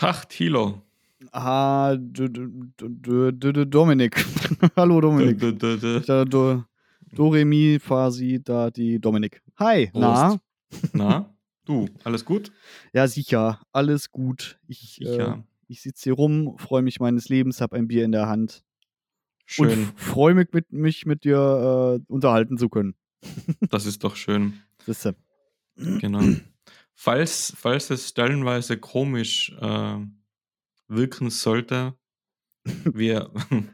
Tag, Thilo. Ah, Dominik. Hallo Dominik. D- d- d- Da, die Dominik. Hi, na? Na, du, alles gut? Ja, sicher. Alles gut. Ich, äh, Sicher. ich sitze hier rum, freue mich meines Lebens, habe ein Bier in der Hand und Schön, freue mich mit, mich mit dir äh, unterhalten zu können. das ist doch schön. Siehste. Genau. Falls, falls es stellenweise komisch äh, wirken sollte, wir,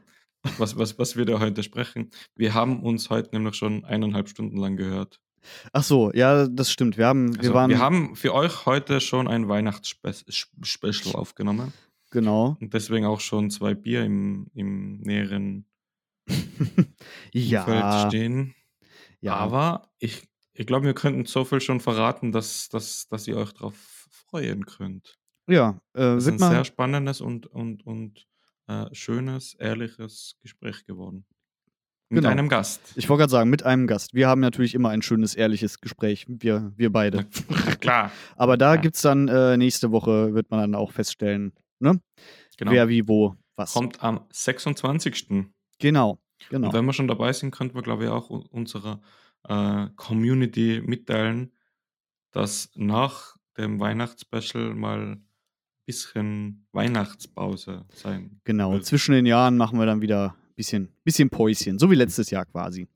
was, was, was wir da heute sprechen, wir haben uns heute nämlich schon eineinhalb Stunden lang gehört. Ach so, ja, das stimmt. Wir haben, wir Also, waren, wir haben für euch heute schon ein Weihnachtsspecial aufgenommen genau. und deswegen auch schon zwei Bier im, im näheren Ja, Feld stehen. ja. Aber ich, ich glaube, wir könnten so viel schon verraten, dass, dass, dass ihr euch darauf freuen könnt. ja, äh, Das ist ein sehr spannendes und, und, und äh, schönes, ehrliches Gespräch geworden. Mit Genau. einem Gast. ich wollte gerade sagen, mit einem Gast. Wir haben natürlich immer ein schönes, ehrliches Gespräch, wir, wir beide. Klar. Aber da Ja. gibt's dann äh, nächste Woche, wird man dann auch feststellen, ne? Genau. Wer, wie, wo, was. Kommt am 26. Genau, genau. Und wenn wir schon dabei sind, könnten wir, glaube ich, auch u- unserer äh, Community mitteilen, dass nach dem Weihnachtsspecial mal ein bisschen Weihnachtspause sein Genau, wird. zwischen den Jahren machen wir dann wieder ein bisschen, bisschen Päuschen, so wie letztes Jahr quasi.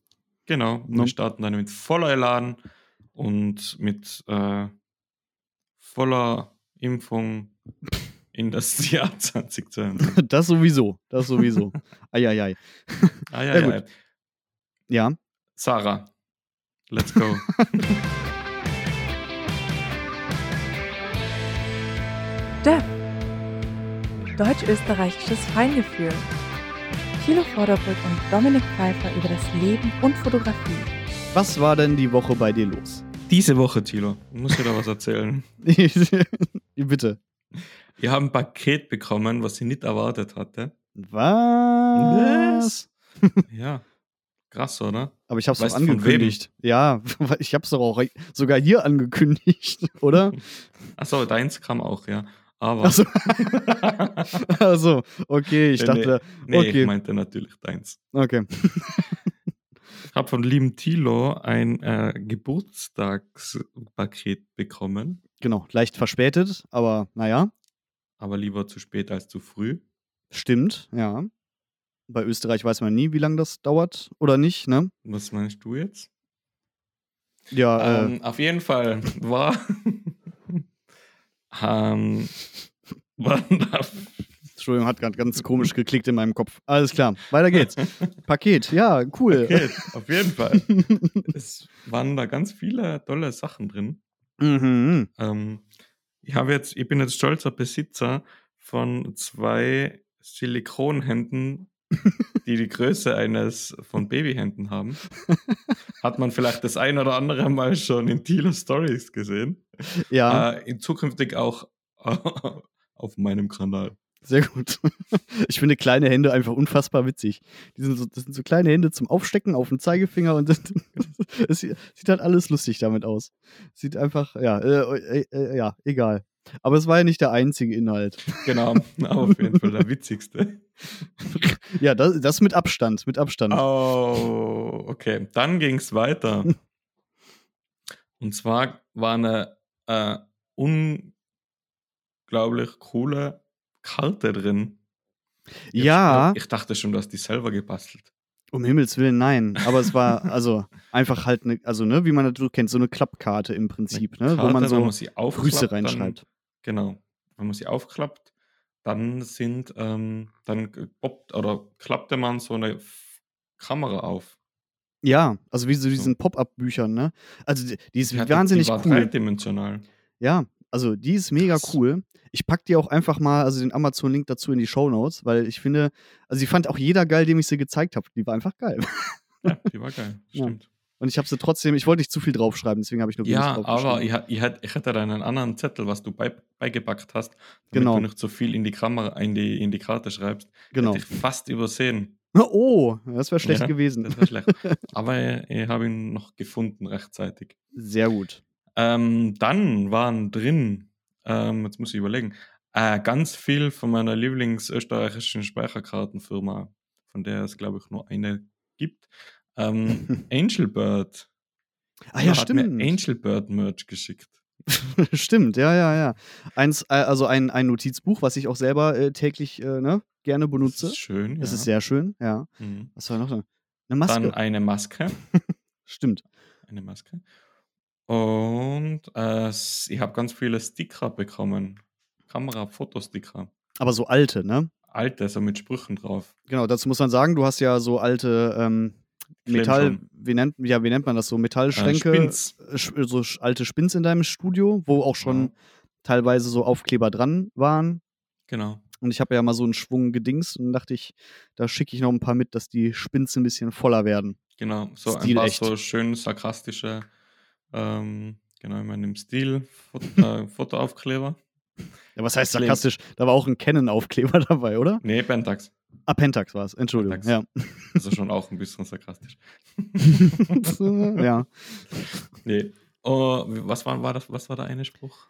Genau, No. wir starten dann mit voller Elan und mit äh, voller Impfung in das Jahr 2022. Das sowieso, das sowieso. Eieiei. Ah, ja. Ja, Sarah, let's go. DEF. Deutsch-österreichisches Feingefühl. Thilo Vorderbrück und Dominik Pfeiffer über das Leben und Fotografie. was war denn die Woche bei dir los? Diese Woche, Thilo, ich muss dir da was erzählen. Bitte. Ich habe ein Paket bekommen, was ich nicht erwartet hatte. Was? Ja, krass, oder? Aber ich hab's Weißt doch angekündigt. Ja, ich hab's doch auch sogar hier angekündigt, oder? Achso, deins kam auch, ja. Aber. Achso. also, okay, ich Nee, dachte, nee, okay. ich meinte natürlich deins. okay. Ich habe von lieben Thilo ein äh, Geburtstagspaket bekommen, Genau, leicht verspätet, aber naja, aber lieber zu spät als zu früh. stimmt, ja. Bei Österreich weiß man nie, wie lange das dauert oder nicht, ne? Was meinst du jetzt? Ja, äh, Ähm, auf jeden Fall war. ähm, da Entschuldigung, hat gerade ganz komisch geklickt in meinem Kopf. Alles klar, weiter geht's. Paket, ja, cool. Paket, auf jeden Fall. Es waren da ganz viele tolle Sachen drin. mhm. Ähm, ich habe jetzt, ich bin jetzt stolzer Besitzer von zwei Silikonhänden, die die Größe eines von Babyhänden haben. Hat man vielleicht das ein oder andere Mal schon in Thilo Stories gesehen. Ja, Äh, in zukünftig auch auf meinem Kanal. sehr gut. Ich finde kleine Hände einfach unfassbar witzig. Die sind so, das sind so kleine Hände zum Aufstecken auf dem Zeigefinger und das, es sieht sieht halt alles lustig damit aus. Sieht einfach, ja, äh, äh, äh, ja, egal. Aber es war ja nicht der einzige Inhalt. Genau, auf jeden Fall der witzigste. Ja, das, das mit Abstand, mit Abstand. Oh, okay. Dann ging es weiter. Und zwar war eine äh, unglaublich coole Karte drin. Ich ja, hab- Ich dachte schon, du hast die selber gebastelt. Um Himmels Willen, nein. Aber es war also einfach halt eine, also ne, wie man das kennt, so eine Klappkarte im Prinzip, ne, wo man Karte, so man Grüße reinschreibt. Dann, genau. Wenn man sie aufklappt, dann sind, ähm, dann poppt oder klappte man so eine Kamera auf. Ja, also wie so diesen Pop-up-Büchern, ne? Also die, die ist hatte- wahnsinnig die war cool. dreidimensional. Ja, also die ist mega Krass. cool. Ich pack die auch einfach mal, also den Amazon-Link dazu in die Show Notes, weil ich finde, also die fand auch jeder geil, dem ich sie gezeigt habe. Die war einfach geil. Ja, die war geil. Ja. Stimmt. Und ich habe sie trotzdem, ich wollte nicht zu viel draufschreiben, deswegen habe ich nur wenig Ja, aber draufgeschrieben. ich, ich, ich hatte da einen anderen Zettel, was du bei, beigepackt hast, damit Genau. du nicht so viel in die Kamera, in die, in die Karte schreibst. Genau. Hätte ich fast übersehen. Oh, das wäre schlecht Ja, gewesen. Das war schlecht. Aber ich, ich habe ihn noch gefunden rechtzeitig. Sehr gut. Ähm, dann waren drin, ähm, jetzt muss ich überlegen, äh, ganz viel von meiner Lieblingsösterreichischen Speicherkartenfirma, von der es, glaube ich, nur eine gibt. Ähm, Angel Bird. Ah ja, hat mir stimmt. Angel Bird Merch geschickt. Stimmt, ja, ja, ja. Eins, äh, also ein, ein Notizbuch, was ich auch selber äh, täglich äh, ne, gerne Das benutze. ist schön. Das ja. ist sehr schön, ja. Mhm. Was war noch? Eine Maske. Dann eine Maske. Stimmt. Eine Maske. Und äh, ich habe ganz viele Sticker bekommen. Kamera, Fotosticker. Aber so alte, ne? Alte, so mit Sprüchen drauf. Genau, dazu muss man sagen, du hast ja so alte ähm, Metall, wie nennt, ja, wie nennt man das so? Äh, Metallschränke, Spins. äh, sch- so alte Spins in deinem Studio, wo auch schon Ja. teilweise so Aufkleber dran waren. Genau. Und ich habe ja mal so einen Schwung gedingst und dachte ich, da schicke ich noch ein paar mit, dass die Spins ein bisschen voller werden. Genau. So ein paar Stilecht. so schön sarkastische, ähm, genau, ich meine im Stil Foto, äh, Fotoaufkleber. Ja, was heißt sarkastisch? Da war auch ein Canon-Aufkleber dabei, oder? Nee, Pentax. Ah, Pentax war es, Entschuldigung. Pentax. Ja. Also schon auch ein bisschen sarkastisch. ja. Nee. Oh, was war, war das, was war der eine Spruch?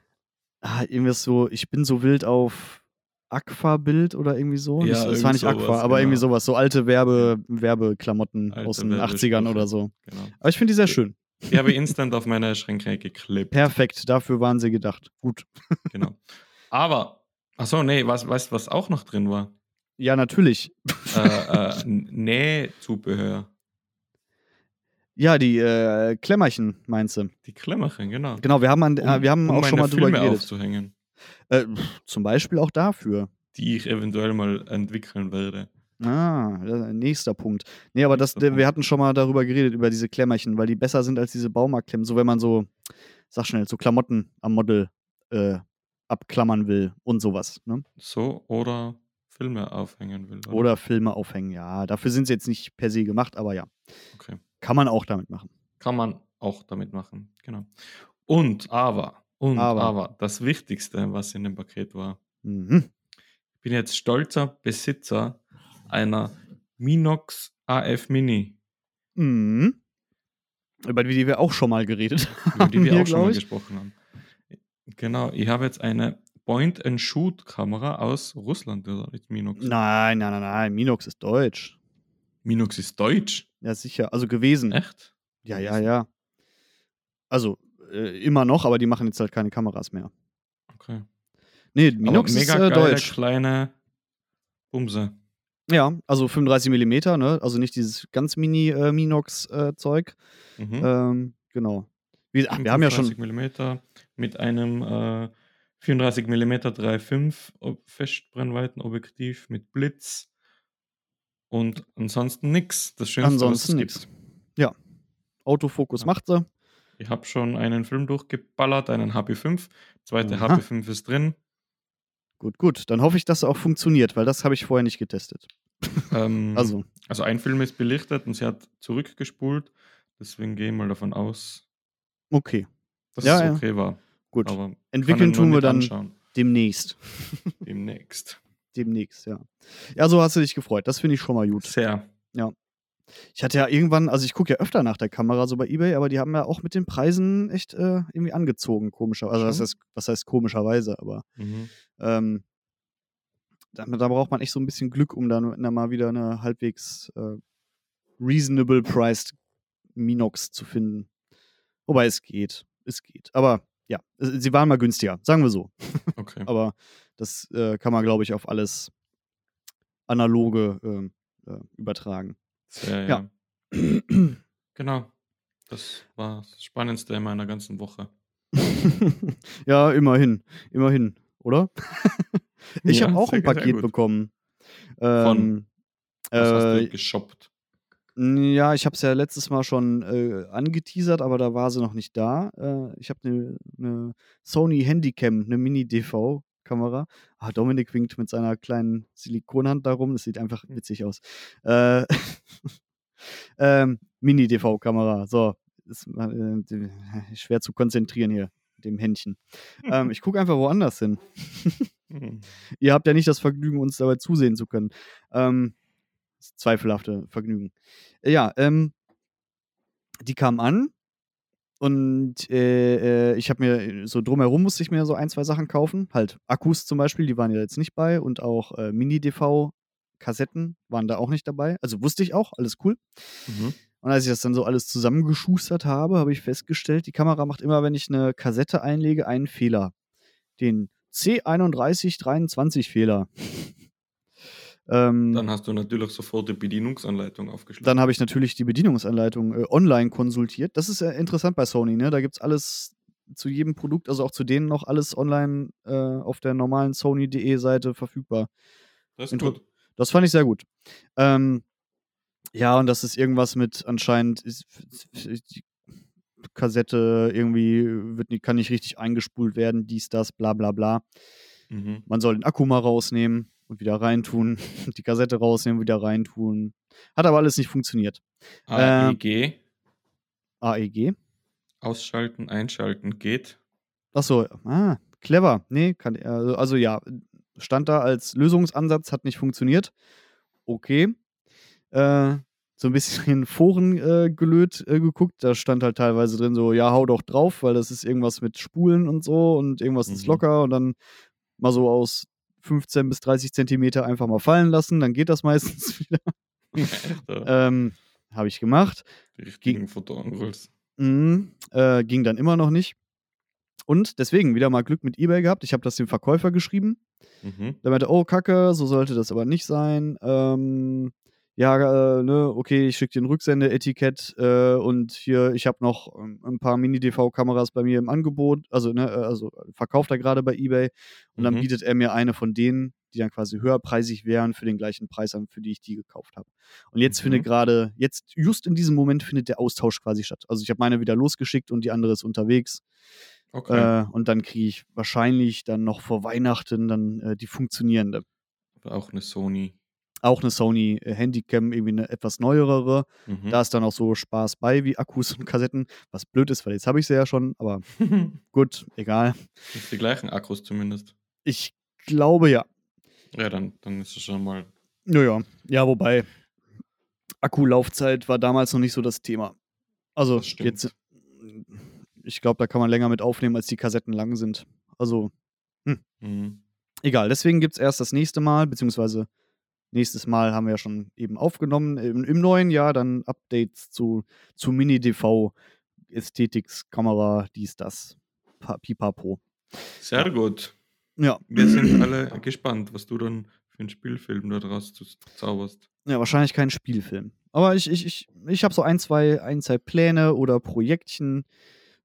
Ah, irgendwas so, ich bin so wild auf Aqua-Bild oder irgendwie so. Ja, das war nicht Aqua, sowas, aber irgendwie genau. sowas, so alte Werbe, Werbeklamotten Alte aus den Werbesprüche. 80ern oder so. Genau. Aber ich finde die sehr schön. Die habe ich instant auf meine Schränke geklebt. Perfekt, dafür waren sie gedacht. Gut. Genau. Aber, achso, nee, was, weißt du, was auch noch drin war? Ja, natürlich. äh, äh, Nähzubehör. Ja, die äh, Klemmerchen, meinst du? Die Klemmerchen, genau. Genau, wir haben, an, äh, wir haben um auch schon mal drüber Filme geredet. aufzuhängen, Äh, zum Beispiel auch dafür. die ich eventuell mal entwickeln werde. Ah, nächster Punkt. Nee, aber das, wir hatten schon mal darüber geredet, über diese Klemmerchen, weil die besser sind als diese Baumarktklemmen. So, wenn man so, sag schnell, so Klamotten am Model äh, abklammern will und sowas. Ne? So, oder Filme aufhängen will. Oder? Oder Filme aufhängen. Ja, dafür sind sie jetzt nicht per se gemacht, aber ja. Okay. Kann man auch damit machen. Kann man auch damit machen. Genau. Und aber, und Aber. aber, das Wichtigste, was in dem Paket war, Mhm. ich bin jetzt stolzer Besitzer einer Minox AF Mini, Mhm. Über die wir auch schon mal geredet über die haben. wir hier, auch schon mal ich. gesprochen haben. Genau, ich habe jetzt eine Point-and-Shoot-Kamera aus Russland, oder nicht Minox? Nein, nein, nein, nein. Minox ist deutsch. Minox ist deutsch. Ja, sicher. Also gewesen. Echt? Ja, ja, ja. Also äh, immer noch, aber die machen jetzt halt keine Kameras mehr. Okay. Nee, Minox Aber ist mega äh, geile deutsch. kleine Bumse. Ja, also 35 mm, ne? Also nicht dieses ganz mini äh, Minox-Zeug. Mhm. ähm, genau. Wie, ach, wir haben ja schon. 35 mm mit einem äh, 34 mm 3.5 Ob- Festbrennweitenobjektiv mit Blitz und ansonsten nix. Das Schönste, Ansonsten was nix. es gibt. Autofokus Ja. macht sie. Ich habe schon einen Film durchgeballert, einen HP5. Zweite Aha. HP5 ist drin. Gut, gut. Dann hoffe ich, dass er auch funktioniert, weil das habe ich vorher nicht getestet. Ähm, Also, also ein Film ist belichtet und sie hat zurückgespult. Deswegen gehe ich mal davon aus, okay. dass Ja, es ja. okay war. Gut. Aber Entwickeln tun wir dann anschauen. demnächst. demnächst. Demnächst, ja. Ja, so hast du dich gefreut. Das finde ich schon mal gut. Sehr. Ich hatte ja irgendwann, also ich gucke ja öfter nach der Kamera so bei Ebay, aber die haben ja auch mit den Preisen echt äh, irgendwie angezogen, komischerweise. Also was heißt, was heißt komischerweise, aber Mhm. Ähm, da, da braucht man echt so ein bisschen Glück, um dann, mal wieder eine halbwegs äh, reasonable priced Minox zu finden. Wobei es geht. Es geht. Aber ja, sie waren mal günstiger, sagen wir so. Okay. Aber das äh, kann man, glaube ich, auf alles analoge ähm, äh, übertragen. Sehr, Ja. ja. Genau. Das war das Spannendste in meiner ganzen Woche. ja, immerhin. Immerhin, oder? ich Ja, habe auch ein Paket bekommen. Von? Ähm, Was hast äh, du geshoppt? Ja, ich habe es ja letztes Mal schon äh, angeteasert, aber da war sie noch nicht da. Äh, ich habe eine ne Sony Handycam, eine Mini-DV-Kamera. Ah, Dominik winkt mit seiner kleinen Silikonhand darum. Das sieht einfach witzig aus. Äh, ähm, Mini-DV-Kamera. So, ist äh, die- schwer zu konzentrieren hier dem Händchen. ähm, ich gucke einfach woanders hin. Hm. Ihr habt ja nicht das Vergnügen, uns dabei zusehen zu können. Ähm, das zweifelhafte Vergnügen. Ja, ähm, die kam an und äh, äh, ich habe mir so drumherum musste ich mir so ein, zwei Sachen kaufen. Halt Akkus zum Beispiel, die waren ja jetzt nicht bei und auch äh, Mini-DV-Kassetten waren da auch nicht dabei. Also wusste ich auch, alles cool. Mhm. Und als ich das dann so alles zusammengeschustert habe, habe ich festgestellt, die Kamera macht immer, wenn ich eine Kassette einlege, einen Fehler. Den C3123-Fehler. ähm, Dann hast du natürlich sofort die Bedienungsanleitung aufgeschlagen. dann habe ich natürlich die Bedienungsanleitung äh, online konsultiert. Das ist äh, interessant bei Sony, ne? Da gibt es alles zu jedem Produkt, also auch zu denen noch alles online äh, auf der normalen Sony.de Seite verfügbar. das ist Inter- gut. Das fand ich sehr gut. Ähm, ja, und das ist irgendwas mit anscheinend ist, die Kassette irgendwie wird, kann nicht richtig eingespult werden, dies, das, bla bla bla. Mhm. Man soll den Akku mal rausnehmen und wieder reintun, die Kassette rausnehmen, wieder reintun. Hat aber alles nicht funktioniert. AEG, AEG? ausschalten, einschalten geht. Achso, ah, clever. Nee, kann, also, also ja, stand da als Lösungsansatz, hat nicht funktioniert. Okay. Äh, so ein bisschen in Foren äh, gelöt äh, geguckt. Da stand halt teilweise drin so, ja, hau doch drauf, weil das ist irgendwas mit Spulen und so und irgendwas ist Mhm. locker und dann mal so aus 15 bis 30 Zentimeter einfach mal fallen lassen, dann geht das meistens wieder. Ähm, Habe ich gemacht. die richtigen Fotoangles. Mhm, äh, ging dann immer noch nicht. Und deswegen wieder mal Glück mit eBay gehabt. Ich habe das dem Verkäufer geschrieben. Mhm. Der meinte, oh, Kacke, so sollte das aber nicht sein. Ähm, ja, äh, ne, okay, ich schicke dir ein Rücksendeetikett äh, und hier, ich habe noch ähm, ein paar Mini-DV-Kameras bei mir im Angebot, also, ne, äh, also verkauft er gerade bei eBay und dann Mhm. bietet er mir eine von denen, die dann quasi höherpreisig wären, für den gleichen Preis an, für die ich die gekauft habe. Und jetzt Mhm. findet gerade, jetzt, just in diesem Moment findet der Austausch quasi statt. Also ich habe meine wieder losgeschickt und die andere ist unterwegs. Okay. Äh, und dann kriege ich wahrscheinlich dann noch vor Weihnachten dann äh, die funktionierende. Aber auch eine Sony. Auch eine Sony Handycam, irgendwie eine etwas neuere. Mhm. Da ist dann auch so Spaß bei wie Akkus und Kassetten. Was blöd ist, weil jetzt habe ich sie ja schon, aber gut, egal. Das ist die gleichen Akkus zumindest. Ich glaube ja. Ja, dann, dann ist es schon mal. Naja, ja, wobei Akkulaufzeit war damals noch nicht so das Thema. Also Das jetzt, ich glaube, da kann man länger mit aufnehmen, als die Kassetten lang sind. Also Mhm. egal. Deswegen gibt es erst das nächste Mal, beziehungsweise nächstes Mal haben wir ja schon eben aufgenommen. Im, im neuen Jahr dann Updates zu, zu Mini-DV, Ästhetics, Kamera, dies, das, Pa- Pipapo. Sehr gut. Ja, Wir sind alle gespannt, was du dann für einen Spielfilm da draus zauberst. ja, wahrscheinlich kein Spielfilm. Aber ich, ich, ich, ich habe so ein zwei, ein, zwei Pläne oder Projektchen,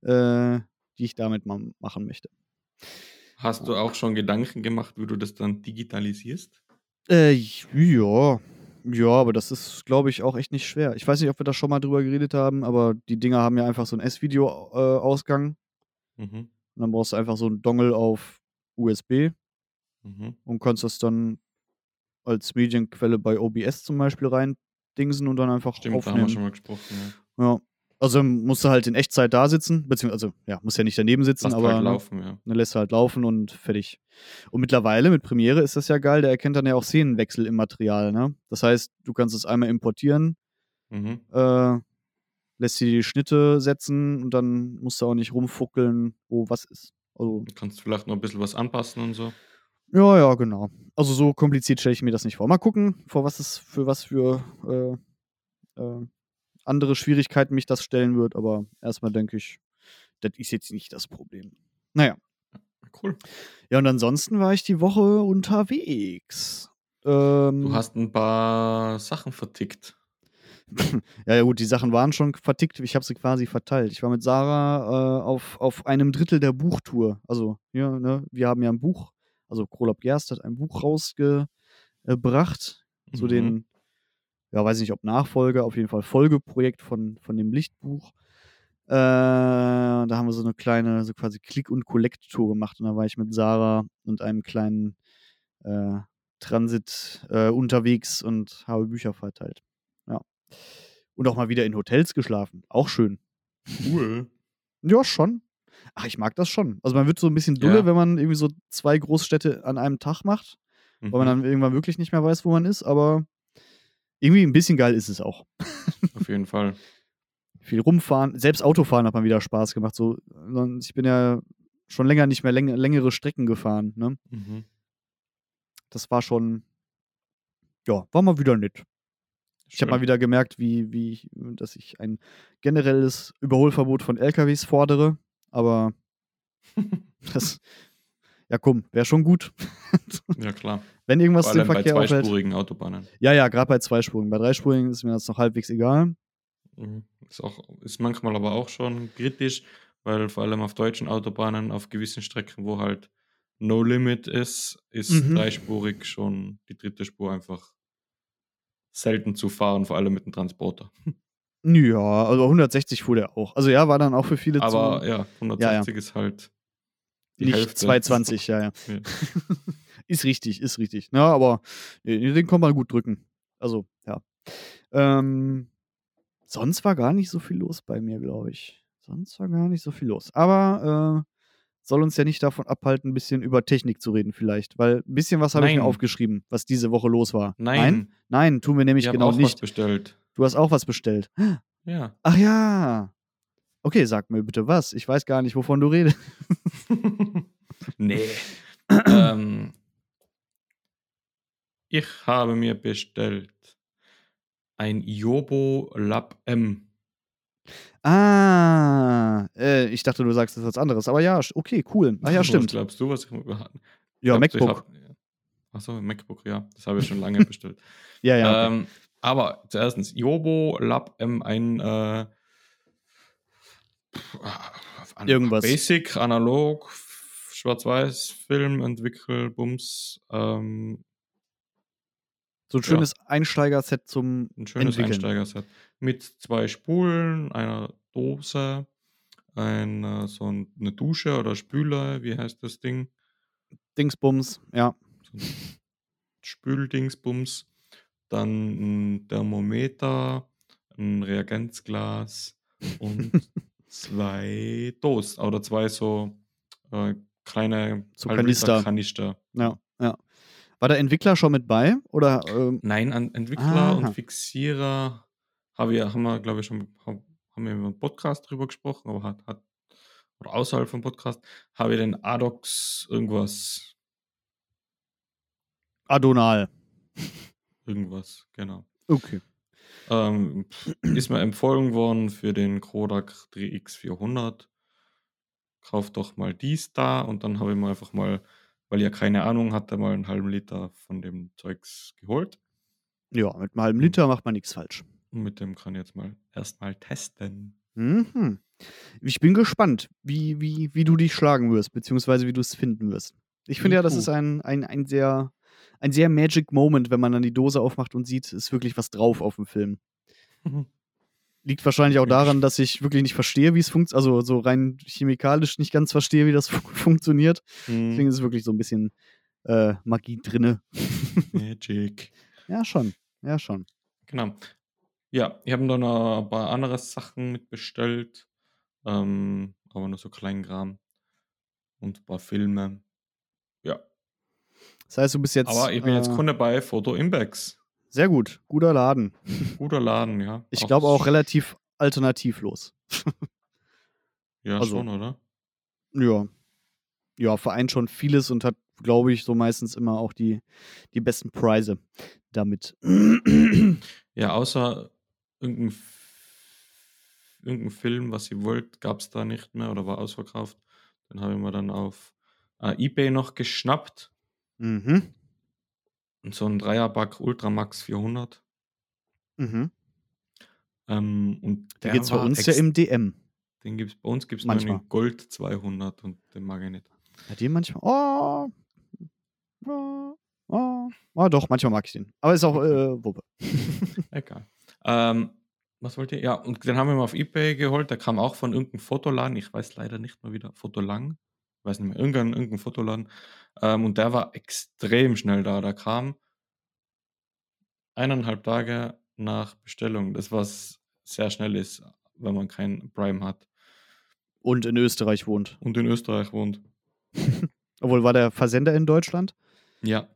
äh, die ich damit mal machen möchte. Hast du auch schon Gedanken gemacht, wie du das dann digitalisierst? Äh, ja. Ja, aber das ist, glaube ich, auch echt nicht schwer. Ich weiß nicht, ob wir da schon mal drüber geredet haben, aber die Dinger haben ja einfach so einen S-Video-Ausgang. Mhm. Und dann brauchst du einfach so einen Dongle auf USB Mhm. und kannst das dann als Medienquelle bei OBS zum Beispiel rein dingsen und dann einfach Stimmt, da haben wir aufnehmen. schon mal gesprochen. Ja. Ja. Also musst du halt in Echtzeit da sitzen, beziehungsweise, also, ja, musst ja nicht daneben sitzen, Lass aber halt ne, laufen, ja. dann lässt du halt laufen und fertig. Und mittlerweile mit Premiere ist das ja geil, der erkennt dann ja auch Szenenwechsel im Material, ne? Das heißt, du kannst es einmal importieren, Mhm. äh, lässt dir die Schnitte setzen und dann musst du auch nicht rumfuckeln, wo was ist. Also, Du kannst vielleicht noch ein bisschen was anpassen und so. ja, ja, genau. Also so kompliziert stelle ich mir das nicht vor. Mal gucken, vor was es für was für äh, äh, andere Schwierigkeiten mich das stellen wird, aber erstmal denke ich, das ist jetzt nicht das Problem. Naja. Cool. Ja, und ansonsten war ich die Woche unterwegs. Ähm, Du hast ein paar Sachen vertickt. ja, ja, gut, die Sachen waren schon vertickt. Ich habe sie quasi verteilt. Ich war mit Sarah äh, auf, auf einem Drittel der Buchtour. Also, ja, ne, wir haben ja ein Buch, also Krolop Gerst hat ein Buch rausgebracht zu Mhm. den, ja, weiß nicht, ob Nachfolge, auf jeden Fall Folgeprojekt von, von dem Lichtbuch. Äh, da haben wir so eine kleine, so quasi Click- und Collect-Tour gemacht. Und da war ich mit Sarah und einem kleinen äh, Transit äh, unterwegs und habe Bücher verteilt. Ja. Und auch mal wieder in Hotels geschlafen. Auch schön. Cool. Ja, schon. Ach, ich mag das schon. Also man wird so ein bisschen dulle, Ja. wenn man irgendwie so zwei Großstädte an einem Tag macht, weil man Mhm. dann irgendwann wirklich nicht mehr weiß, wo man ist, aber irgendwie ein bisschen geil ist es auch. Auf jeden Fall. viel rumfahren. Selbst Autofahren hat mal wieder Spaß gemacht. So, ich bin ja schon länger nicht mehr läng längere Strecken gefahren. Ne? Mhm. Das war schon, ja, war mal wieder nett. Ich habe mal wieder gemerkt, wie, wie ich, dass ich ein generelles Überholverbot von LKWs fordere. Aber das, ja komm, wäre schon gut. Ja, klar. Wenn irgendwas Vor den allem bei Verkehr aufhält. zweispurigen Autobahnen. Ja, ja, gerade bei zweispurigen. Bei dreispurigen ist mir das noch halbwegs egal. Mhm. Ist, auch, ist manchmal aber auch schon kritisch, weil vor allem auf deutschen Autobahnen, auf gewissen Strecken, wo halt No Limit ist, ist Mhm. dreispurig schon die dritte Spur einfach selten zu fahren, vor allem mit dem Transporter. Ja, also 160 fuhr der auch. Also ja, war dann auch für viele Aber zu. ja, 160 ist halt die nicht Hälfte. 220, ja, ja. Ja. ist richtig, ist richtig. Ja, aber nee, den kann man gut drücken. Also, ja. Ähm, sonst war gar nicht so viel los bei mir, glaube ich. Sonst war gar nicht so viel los. Aber äh, soll uns ja nicht davon abhalten, ein bisschen über Technik zu reden, vielleicht. Weil ein bisschen was habe ich mir aufgeschrieben, was diese Woche los war. Nein, Nein, Nein tun wir nämlich ich habe genau auch was nicht. bestellt. Du hast auch was bestellt. Ja. Ach ja. Okay, sag mir bitte was. Ich weiß gar nicht, wovon du redest. nee. ähm, ich habe mir bestellt ein Jobo Lab M. Ah, äh, ich dachte, du sagst jetzt was anderes. Aber ja, okay, cool. Ach ja, Was stimmt. glaubst du, was ich wir hatten? Ja, ich MacBook. hab- Achso, MacBook, ja. Das habe ich schon lange bestellt. Ja, ja. Okay. ähm, aber zuerstens, Jobo Lab M, ein äh, an- Irgendwas. Basic, analog, Schwarz-Weiß, Film, Entwickel, Bums, ähm, so ein ja. schönes Einsteiger-Set zum ein schönes Entwickeln. Einsteigerset. Mit zwei Spulen, einer Dose, ein, äh, so ein, eine Dusche oder Spüler, wie heißt das Ding? Dingsbums. Ja. So Spüldingsbums. Dann ein Thermometer, ein Reagenzglas und zwei Dosen oder zwei so äh, kleine So Kanister. Kanister. Ja, ja. War der Entwickler schon mit bei? Oder ähm, Nein, an Entwickler Aha. und Fixierer habe wir, haben wir, glaube ich, schon haben wir im Podcast drüber gesprochen, aber hat, hat oder außerhalb vom Podcast habe ich den Adox irgendwas, Adonal? irgendwas, genau. Okay. Ähm, ist mir empfohlen worden für den Kodak 3X400. Kauf doch mal dies da und dann habe ich mir einfach mal, weil ja keine Ahnung hatte, mal einen halben Liter von dem Zeugs geholt. Ja, mit einem halben Liter macht man nichts falsch. Und mit dem kann ich jetzt mal erstmal testen. Mhm. Ich bin gespannt, wie, wie, wie du dich schlagen wirst, beziehungsweise wie du es finden wirst. Ich finde ja, das ist ein, ein, ein sehr ein sehr Magic Moment, wenn man dann die Dose aufmacht und sieht, ist wirklich was drauf auf dem Film. Liegt wahrscheinlich auch daran, dass ich wirklich nicht verstehe, wie es funktioniert, also so rein chemikalisch nicht ganz verstehe, wie das fu funktioniert. Deswegen Hm, ist es wirklich so ein bisschen äh, Magie drinne. Magic. Ja, schon. Ja, schon. Genau. Ja, ich habe noch ein paar andere Sachen mitbestellt. Ähm, aber nur so Kleinkram. Und ein paar Filme. Das heißt, du bist jetzt. aber ich bin jetzt äh, Kunde bei Photo Imbex. Sehr gut. Guter Laden. Guter Laden, ja. Ich glaube auch relativ alternativlos. Ja, also- schon, oder? Ja. Ja, vereint schon vieles und hat, glaube ich, so meistens immer auch die, die besten Preise damit. Ja, außer irgendein, irgendein Film, was ihr wollt, gab es da nicht mehr oder war ausverkauft. Den habe ich mir dann auf äh, Ebay noch geschnappt. Mhm. Und so ein Dreierback Ultramax 400. Mhm. Ähm, und Der geht's bei uns ja im DM. Den gibt's bei uns gibt es Manchmal. in Gold 200 und den mag ich nicht. Hat den manchmal. Oh. Oh. Oh. oh, doch, manchmal mag ich den. Aber ist auch äh, Wuppe. Egal. Ähm, was wollt ihr? Ja, und den haben wir mal auf Ebay geholt. Der kam auch von irgendeinem Fotoladen. Ich weiß leider nicht mal wieder. Fotolang? Ich weiß nicht mehr. Irgendein, irgendein Fotoladen. Ähm, und der war extrem schnell da. Der kam eineinhalb Tage nach Bestellung. Das was sehr schnell ist, wenn man kein Prime hat Und in Österreich wohnt. und in Österreich wohnt. Obwohl, war der Versender in Deutschland? Ja,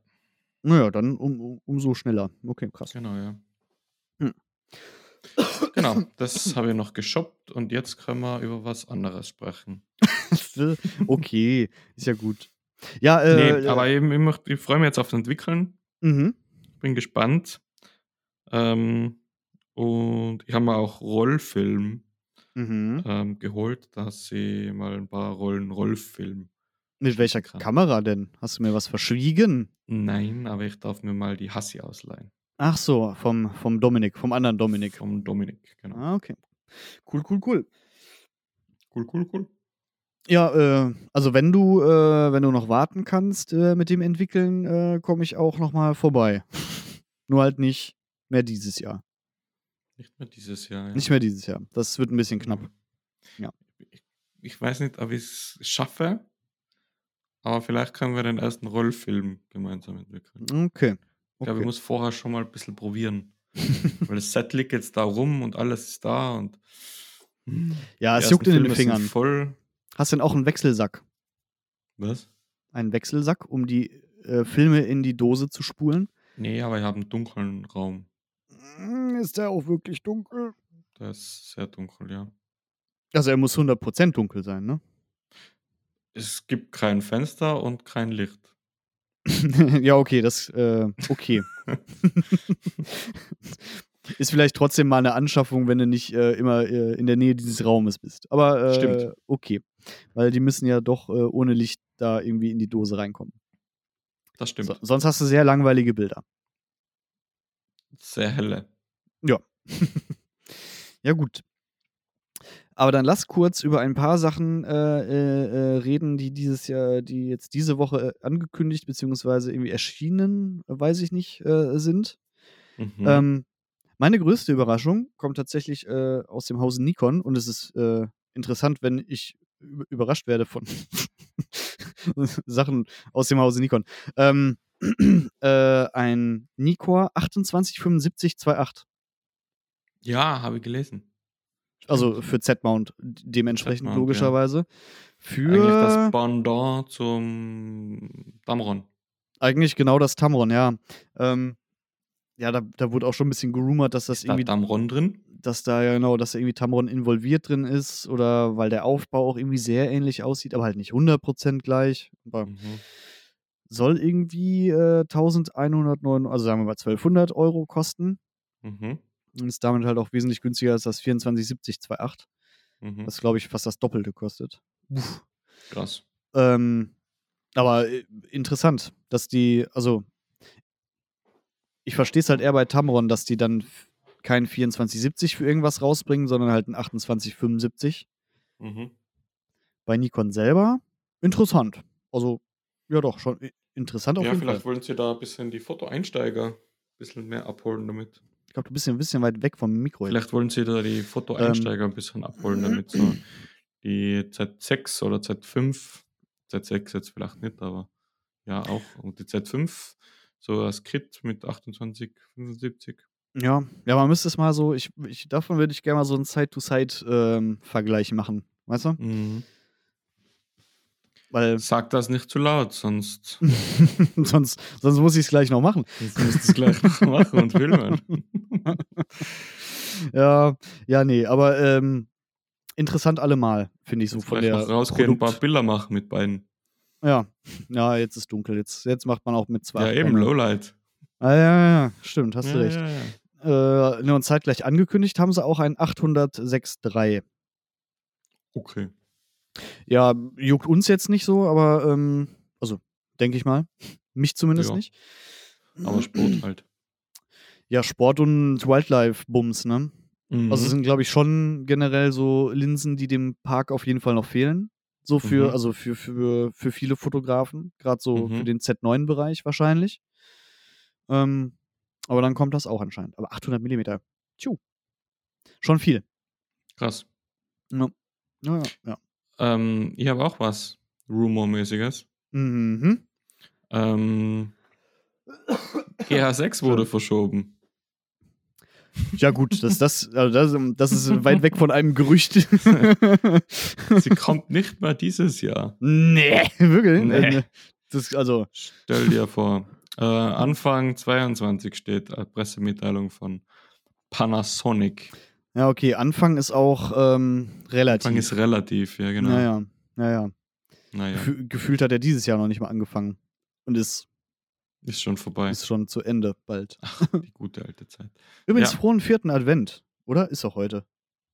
Naja, dann um, um, umso schneller. Okay, krass. genau, ja. Genau, das habe ich noch geshoppt und jetzt können wir über was anderes sprechen. okay, ist ja gut. Ja, äh, nee, aber eben, ich, möcht- ich freue mich jetzt auf das Entwickeln. Mhm. Bin gespannt. Ähm, und ich habe mir auch Rollfilm Mhm. ähm, geholt, dass ich mal ein paar Rollen Rollfilm. Mit welcher kann. Kamera denn? Hast du mir was verschwiegen? Nein, aber ich darf mir mal die Hassi ausleihen. Ach so, vom, vom Dominik, vom anderen Dominik. Vom Dominik, genau. Ah, okay. Cool, cool, cool. Cool, cool, cool. Ja, äh, also wenn du, äh, wenn du noch warten kannst äh, mit dem Entwickeln, äh, komme ich auch noch mal vorbei. Nur halt nicht mehr dieses Jahr. Nicht mehr dieses Jahr. Ja. Nicht mehr dieses Jahr. Das wird ein bisschen knapp. Ja. Ich, ich weiß nicht, ob ich es schaffe, aber vielleicht können wir den ersten Rollfilm gemeinsam entwickeln. Okay. Ich glaube, ich muss vorher schon mal ein bisschen probieren. Weil das Set liegt jetzt da rum und alles ist da und. hm, ja, es juckt in den Fingern. Voll. Hast du denn auch einen Wechselsack? Was? Einen Wechselsack, um die äh, Filme in die Dose zu spulen? Nee, aber ich habe einen dunklen Raum. Mm, Ist der auch wirklich dunkel? Der ist sehr dunkel, ja. Also er muss 100% dunkel sein, ne? Es gibt kein Fenster und kein Licht. ja, okay, das, äh, okay. Ist vielleicht trotzdem mal eine Anschaffung, wenn du nicht äh, immer äh, in der Nähe dieses Raumes bist. Aber äh, Stimmt. okay. Weil die müssen ja doch äh, ohne Licht da irgendwie in die Dose reinkommen. Das stimmt. So, sonst hast du sehr langweilige Bilder. Sehr helle. Ja, gut. Aber dann lass kurz über ein paar Sachen äh, äh, äh, reden, die dieses Jahr, die jetzt diese Woche äh, angekündigt bzw. irgendwie erschienen, weiß ich nicht, äh, sind. Mhm. Ähm, meine größte Überraschung kommt tatsächlich äh, aus dem Hause Nikon und es ist äh, interessant, wenn ich üb- überrascht werde von Sachen aus dem Hause Nikon. Ähm, äh, ein Nikkor 2875-28, ja, habe ich gelesen. also für Z-Mount dementsprechend Z-Mount, ja. logischerweise. Eigentlich das Für Pendant zum Damron. eigentlich genau das Tamron, ja. Ähm, ja, da, da wurde auch schon ein bisschen gerumort, dass das Ist da irgendwie Damron drin? dass da ja genau, dass da irgendwie Tamron involviert drin ist oder weil der Aufbau auch irgendwie sehr ähnlich aussieht, aber halt nicht 100% gleich. Aber Mhm. soll irgendwie äh, 1109, also sagen wir mal 1200 Euro kosten. Mhm. Und ist damit halt auch wesentlich günstiger als das 247028, Mhm. was glaube ich fast das Doppelte kostet. Krass. Ähm, aber äh, interessant, dass die, also ich verstehe es halt eher bei Tamron, dass die dann kein 2470 für irgendwas rausbringen, sondern halt ein 2875. Mhm. bei Nikon selber interessant. Also, ja doch, schon interessant auf Ja, jeden vielleicht Fall. wollen sie da ein bisschen die Fotoeinsteiger ein bisschen mehr abholen damit. Ich glaube, du bist ja ein bisschen weit weg vom Mikro. jetzt. Vielleicht wollen sie da die Fotoeinsteiger Ähm. ein bisschen abholen damit. So die Z6 oder Z5, Z6 jetzt vielleicht nicht, aber ja auch. Und die Z5, so als Kit mit 28, 75. Ja, ja, man müsste es mal so, ich, ich, davon würde ich gerne mal so einen Side-to-Side-Vergleich machen. Weißt du? Mhm. Weil Sag das nicht zu laut, sonst sonst, sonst muss ich es gleich noch machen. sonst musst du es gleich noch machen und filmen. Ja, ja, nee, aber ähm, interessant allemal, finde ich so Jetzt von der noch rausgehen, ein paar Produkt. Bilder machen mit beiden. Ja, ja, jetzt ist dunkel. Jetzt, jetzt macht man auch mit zwei. Ja, eben, Lowlight. Ah, ja, ja, ja, stimmt, hast ja, du recht. Ja, ja. Äh, ne, und zeitgleich angekündigt haben sie auch ein 806.3. Okay. Ja, juckt uns jetzt nicht so, aber ähm, also denke ich mal. Mich zumindest Ja. nicht. Aber Sport halt. Ja, Sport und Wildlife-Bums, ne? Mhm. Also es sind, glaube ich, schon generell so Linsen, die dem Park auf jeden Fall noch fehlen. So für, Mhm. also für, für, für viele Fotografen, gerade so für Mhm. den Z9-Bereich wahrscheinlich. Ähm, aber dann kommt das auch anscheinend. Aber 800 Millimeter, tschu. Schon viel. Krass. Ja, ja, ja. ja. Ähm, ich habe auch was Rumor-mäßiges. Mhm. Ähm, GH6 wurde verschoben. Ja, gut, das, das, also das, das ist weit weg von einem Gerücht. Sie kommt nicht mehr dieses Jahr. nee, wirklich? Nee. Äh, Das, also, Stell dir vor. Äh, Anfang 22 steht eine Pressemitteilung von Panasonic. Ja, okay, Anfang ist auch ähm, relativ. Anfang ist relativ, ja, genau. Naja, naja. Naja, Gefü gefühlt hat er dieses Jahr noch nicht mal angefangen. Und ist, ist schon vorbei. ist schon zu Ende bald. Ach, die gute alte Zeit. Übrigens, Ja. frohen vierten Advent, oder? Ist auch heute.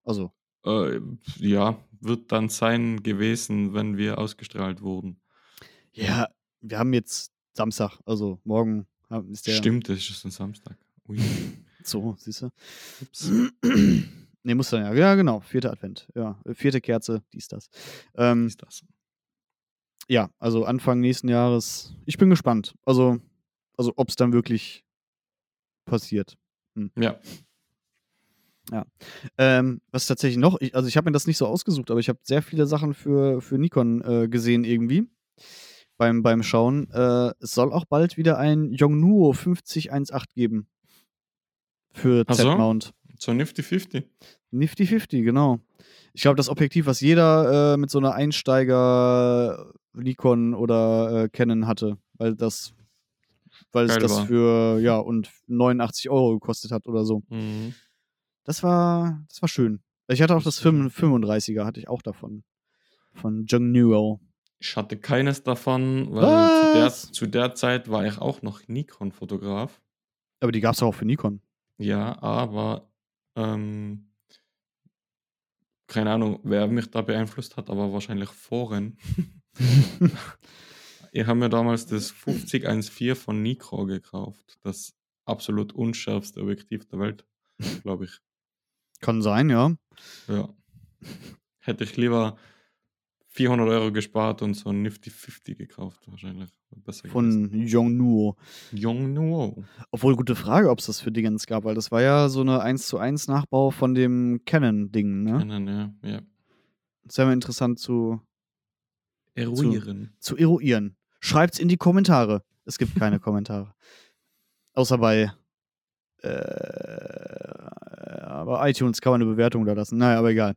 Also, Äh, ja, wird dann sein gewesen, wenn wir ausgestrahlt wurden. ja, wir haben jetzt Samstag, also morgen ist der. Stimmt, das ist ein Samstag. Ui. So, siehst du? Ups. ne, muss dann ja. Ja, genau. Vierter Advent. Ja, vierte Kerze, dies, das. Ähm, Ist das. ja, also Anfang nächsten Jahres. Ich bin gespannt. Also, also ob es dann wirklich passiert. Ja, Ähm, was tatsächlich noch, ich, also ich habe mir das nicht so ausgesucht, aber ich habe sehr viele Sachen für, für Nikon äh, gesehen irgendwie beim, beim Schauen. Äh, es soll auch bald wieder ein Yongnuo 5018 geben. Für? Z-Mount. so Nifty 50. Nifty 50, genau. Ich glaube, das Objektiv, was jeder äh, mit so einer Einsteiger Nikon oder äh, Canon hatte, weil das, weil es das war. für, ja, und 89 Euro gekostet hat oder so. Mhm. Das war, das war schön. Ich hatte auch das Das, 5 35er, hatte ich auch davon. Von Yongnuo. Ich hatte keines davon, weil zu der, zu der Zeit war ich auch noch Nikon-Fotograf. Aber die gab es auch für Nikon. Ja, aber ähm, keine Ahnung, wer mich da beeinflusst hat, aber wahrscheinlich Foren. Ich habe mir damals das 5014 von Nikon gekauft. Das absolut unschärfste Objektiv der Welt, glaube ich. Kann sein, ja. Ja. Hätte ich lieber 400 Euro gespart und so ein Nifty 50 gekauft, wahrscheinlich. Besser Von Yongnuo. Young Nuo. Obwohl, gute Frage, ob es das für Dingens gab, weil das war ja so eine 1 zu 1 Nachbau von dem Canon-Ding, ne? Kennen, ja. ja. Das wäre mal interessant zu, Eruieren. zu eruieren. Schreibt's in die Kommentare. Es gibt keine Kommentare. Außer bei. Äh, aber iTunes kann man eine Bewertung da lassen. Naja, aber egal.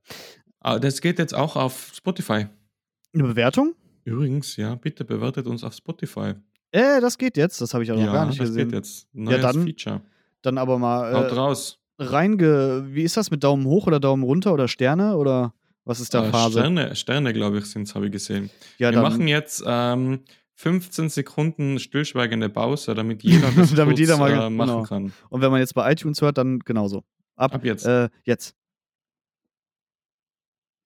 Ah, das geht jetzt auch auf Spotify. Eine Bewertung? Übrigens, ja, bitte bewertet uns auf Spotify. Äh, das geht jetzt. Das habe ich auch noch ja, gar nicht das gesehen. geht jetzt. Neues dann Feature. Dann aber mal Haut äh, raus. reinge. Wie ist das mit Daumen hoch oder Daumen runter oder Sterne oder was ist da Äh, Phase? Sterne, Sterne glaube ich, sind es, habe ich gesehen. Ja, Wir machen jetzt ähm, 15 Sekunden stillschweigende Pause, damit jeder das Damit kurz, jeder mal- äh, machen genau. kann. Und wenn man jetzt bei iTunes hört, dann genauso. Ab, Ab jetzt. Äh, jetzt.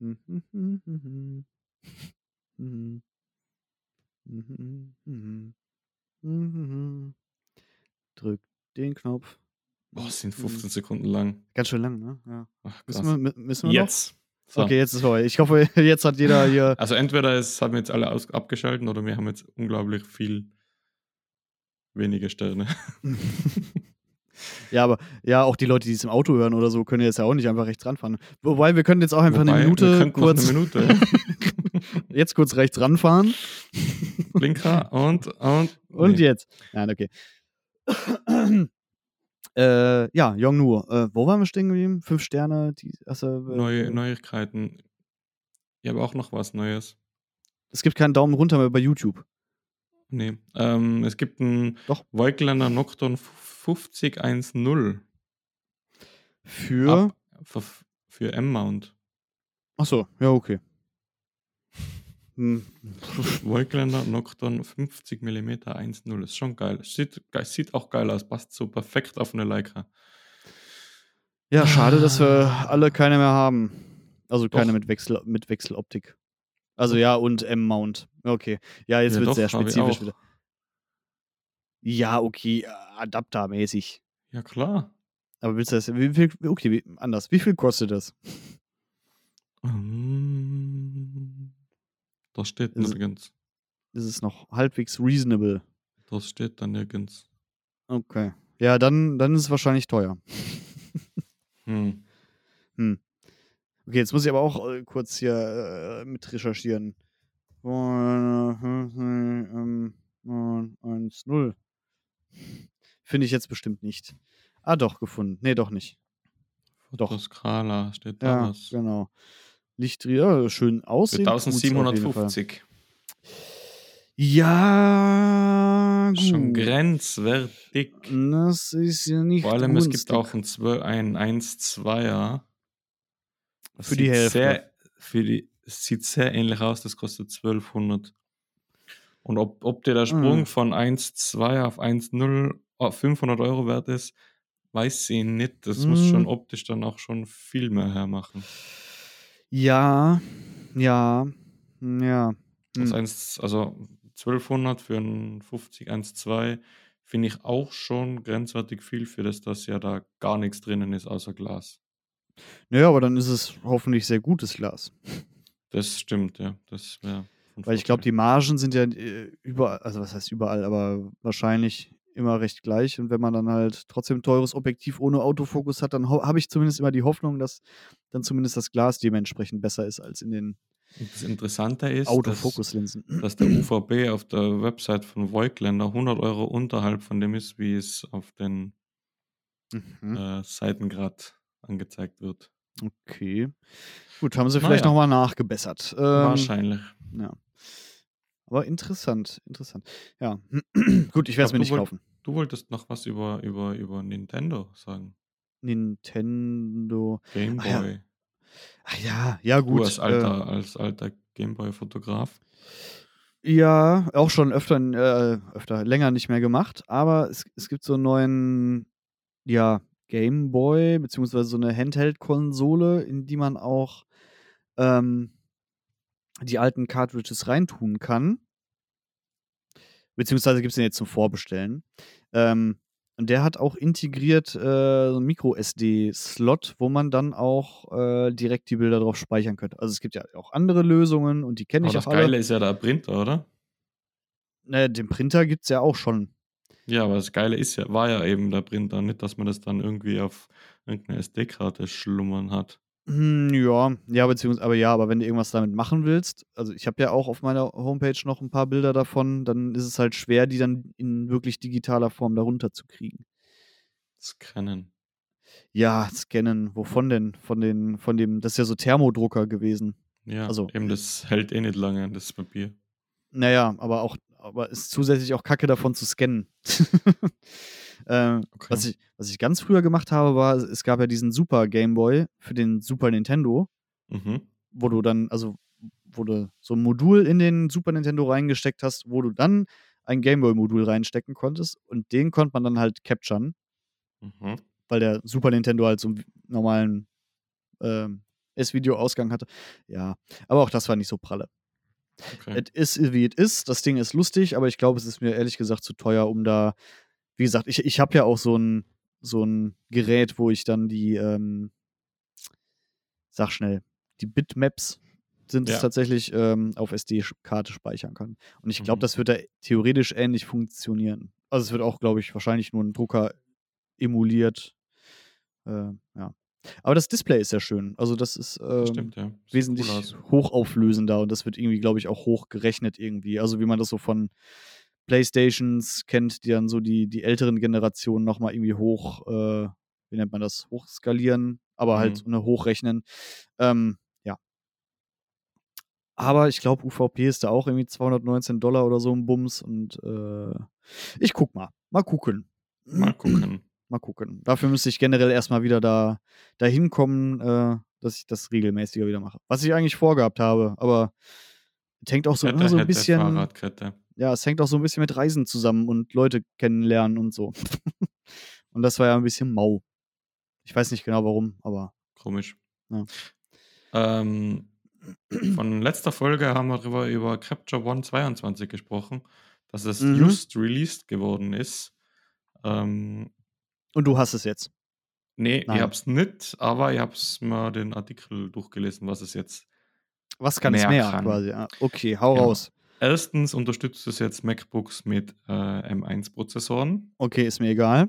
Drück den Knopf. Boah, es sind 15 Sekunden lang. Ganz schön lang, ne? Ja. Ach, Müssen wir, mü- müssen wir Jetzt. So. Okay, jetzt ist vorbei. Ich hoffe, jetzt hat jeder hier. Also entweder es haben wir jetzt alle aus abgeschaltet oder wir haben jetzt unglaublich viel wenige Sterne. ja, aber ja, auch die Leute, die es im Auto hören oder so, können jetzt ja auch nicht einfach rechts ranfahren. Wobei, wir können jetzt auch einfach Wobei, eine Minute kurz. Eine Minute. jetzt kurz rechts ranfahren. Blinker und und Und nee. jetzt. Nein, okay. Äh, ja, Yongnuo. Äh, wo waren wir stehen geblieben? Fünf Sterne. Die, also, neue Neuigkeiten. Ich habe auch noch was Neues. Es gibt keinen Daumen runter mehr bei YouTube. Nee. Ähm, es gibt ein Doch. Voigtländer Nocturne 5010 Für. ab für, für M-Mount. Achso, ja, okay. Voigtländer Nocturne 50 mm 1.0. Ist schon geil. Sieht, sieht auch geil aus. Passt so perfekt auf eine Leica. Ja, schade, dass wir alle keine mehr haben. Also keine Doch. mit, Wechsel, mit Wechseloptik. Also ja, und M-Mount. Okay. Ja, jetzt Ja, wird doch, sehr spezifisch wieder. Ja, okay, adaptermäßig. Ja, klar. Aber willst du das, wie viel, okay, wie, anders. Wie viel kostet das? Ähm, Das steht Ist- nirgends. Ist es noch halbwegs reasonable? Das steht da nirgends. Okay. Ja, dann, dann ist es wahrscheinlich teuer. Hm. Okay, jetzt muss ich aber auch äh, kurz hier äh, mit recherchieren. Ähm, 1-0. Finde ich jetzt bestimmt nicht. Ah, doch, gefunden. Nee, doch nicht. Doch. Fotoskala steht da Ja, was. genau. Licht, ja, schön aussehen. tut's auf jeden Fall. 1750. Ja, gut. Schon grenzwertig. Das ist ja nicht Vor allem, es günstig. gibt auch ein, 12, ein 1-2er. Das Für die sieht Hälfte. Sehr, für die, es sieht sehr ähnlich aus, das kostet 1200. Und ob, ob dir der Sprung Mhm. von 1,2 auf 1,0 auf 500 Euro wert ist, weiß ich nicht. Das muss schon Mhm. optisch dann auch schon viel mehr hermachen. Ja, ja, ja. Das Hm. eins, also 1200 für ein 50 1,2 finde ich auch schon grenzwertig viel für das, dass ja da gar nichts drinnen ist außer Glas. Naja, aber dann ist es hoffentlich sehr gutes Glas. Das stimmt, ja. Das wäre. Weil ich glaube, die Margen sind ja äh, überall, also was heißt überall, aber wahrscheinlich immer recht gleich. Und wenn man dann halt trotzdem ein teures Objektiv ohne Autofokus hat, dann habe ich zumindest immer die Hoffnung, dass dann zumindest das Glas dementsprechend besser ist als in den Das Interessante ist, dass, Autofokuslinsen. dass der UVB auf der Website von Voigtländer 100 Euro unterhalb von dem ist, wie es auf den Mhm. äh, Seiten gerade angezeigt wird. Okay. Gut, haben sie vielleicht Naja. nochmal nachgebessert. Ähm, Wahrscheinlich. Ja. Aber interessant, interessant. Ja. Gut, ich werde es mir nicht wollt- kaufen. Du wolltest noch was über, über, über Nintendo sagen. Nintendo. Game Ach ja, Boy. Ach ja, ja gut. Du als alter, als alter Gameboy-Fotograf. Äh, ja, auch schon öfter, äh, öfter, länger nicht mehr gemacht. Aber es, es gibt so einen neuen, ja, Game Boy, beziehungsweise so eine Handheld-Konsole, in die man auch ähm, die alten Cartridges reintun kann. Beziehungsweise gibt es den jetzt zum Vorbestellen. Ähm, und der hat auch integriert äh, so einen Micro-SD-Slot, wo man dann auch äh, direkt die Bilder drauf speichern könnte. Also es gibt ja auch andere Lösungen und die kenne ich das auch alle. Geile ist ja der Printer, oder? Naja, den Printer gibt es ja auch schon. Ja, aber das Geile ist ja, war ja eben der Printer, nicht, dass man das dann irgendwie auf irgendeine SD-Karte schlummern hat. Hm, ja, ja, beziehungsweise, aber ja, aber wenn du irgendwas damit machen willst, also ich habe ja auch auf meiner Homepage noch ein paar Bilder davon, dann ist es halt schwer, die dann in wirklich digitaler Form darunter zu kriegen. Scannen. Ja, scannen, wovon denn? Von den, von dem, das ist ja so Thermodrucker gewesen. Ja, Also- eben das hält eh nicht lange, das Papier. Naja, aber auch, aber ist zusätzlich auch Kacke davon zu scannen. ähm, Okay. was, ich, was ich ganz früher gemacht habe, war, es gab ja diesen Super Game Boy für den Super Nintendo, Mhm. wo du dann, also wo du so ein Modul in den Super Nintendo reingesteckt hast, wo du dann ein Gameboy-Modul reinstecken konntest und den konnte man dann halt capturen, Mhm. weil der Super Nintendo halt so einen normalen ähm, S-Video-Ausgang hatte. Ja, aber auch das war nicht so pralle. Okay. Es ist, wie es ist. Das Ding ist lustig, aber ich glaube, es ist mir ehrlich gesagt zu teuer, um da, wie gesagt, ich, ich habe ja auch so ein, so ein Gerät, wo ich dann die, ähm, sag schnell, die Bitmaps sind es Ja. tatsächlich ähm, auf SD-Karte speichern kann. Und ich glaube, Mhm. das wird da theoretisch ähnlich funktionieren. Also es wird auch, glaube ich, wahrscheinlich nur ein Drucker emuliert. Äh, ja. Aber das Display ist sehr schön. Also das ist Das ähm, stimmt, ja. Wesentlich cool hochauflösender und das wird irgendwie, glaube ich, auch hoch gerechnet irgendwie. Also wie man das so von Playstations kennt, die dann so die, die älteren Generationen nochmal irgendwie hoch, äh, wie nennt man das, hochskalieren, aber halt Mhm. ne, hochrechnen. Ähm, ja. Aber ich glaube, UVP ist da auch irgendwie 219 Dollar oder so ein Bums und äh, ich guck mal. Mal gucken. Mal gucken. Mal gucken. Dafür müsste ich generell erstmal wieder da dahin kommen, äh, dass ich das regelmäßiger wieder mache. Was ich eigentlich vorgehabt habe, aber hängt auch so, Hätte, immer so ein bisschen, Fahrradkette. Ja, es hängt auch so ein bisschen mit Reisen zusammen und Leute kennenlernen und so. und das war ja ein bisschen mau. Ich weiß nicht genau warum, aber Komisch. Ja. Ähm, von letzter Folge haben wir darüber über Capture One 22 gesprochen, dass es Mhm. just released geworden ist. Ähm, und du hast es jetzt. nee, Nein. ich hab's nicht, aber ich hab's mal den Artikel durchgelesen, was es jetzt. Was kann es Mehr mehr kann. quasi? Ah, Okay, hau Genau. raus. Erstens unterstützt es jetzt MacBooks mit äh, M1-Prozessoren. Okay, ist mir egal.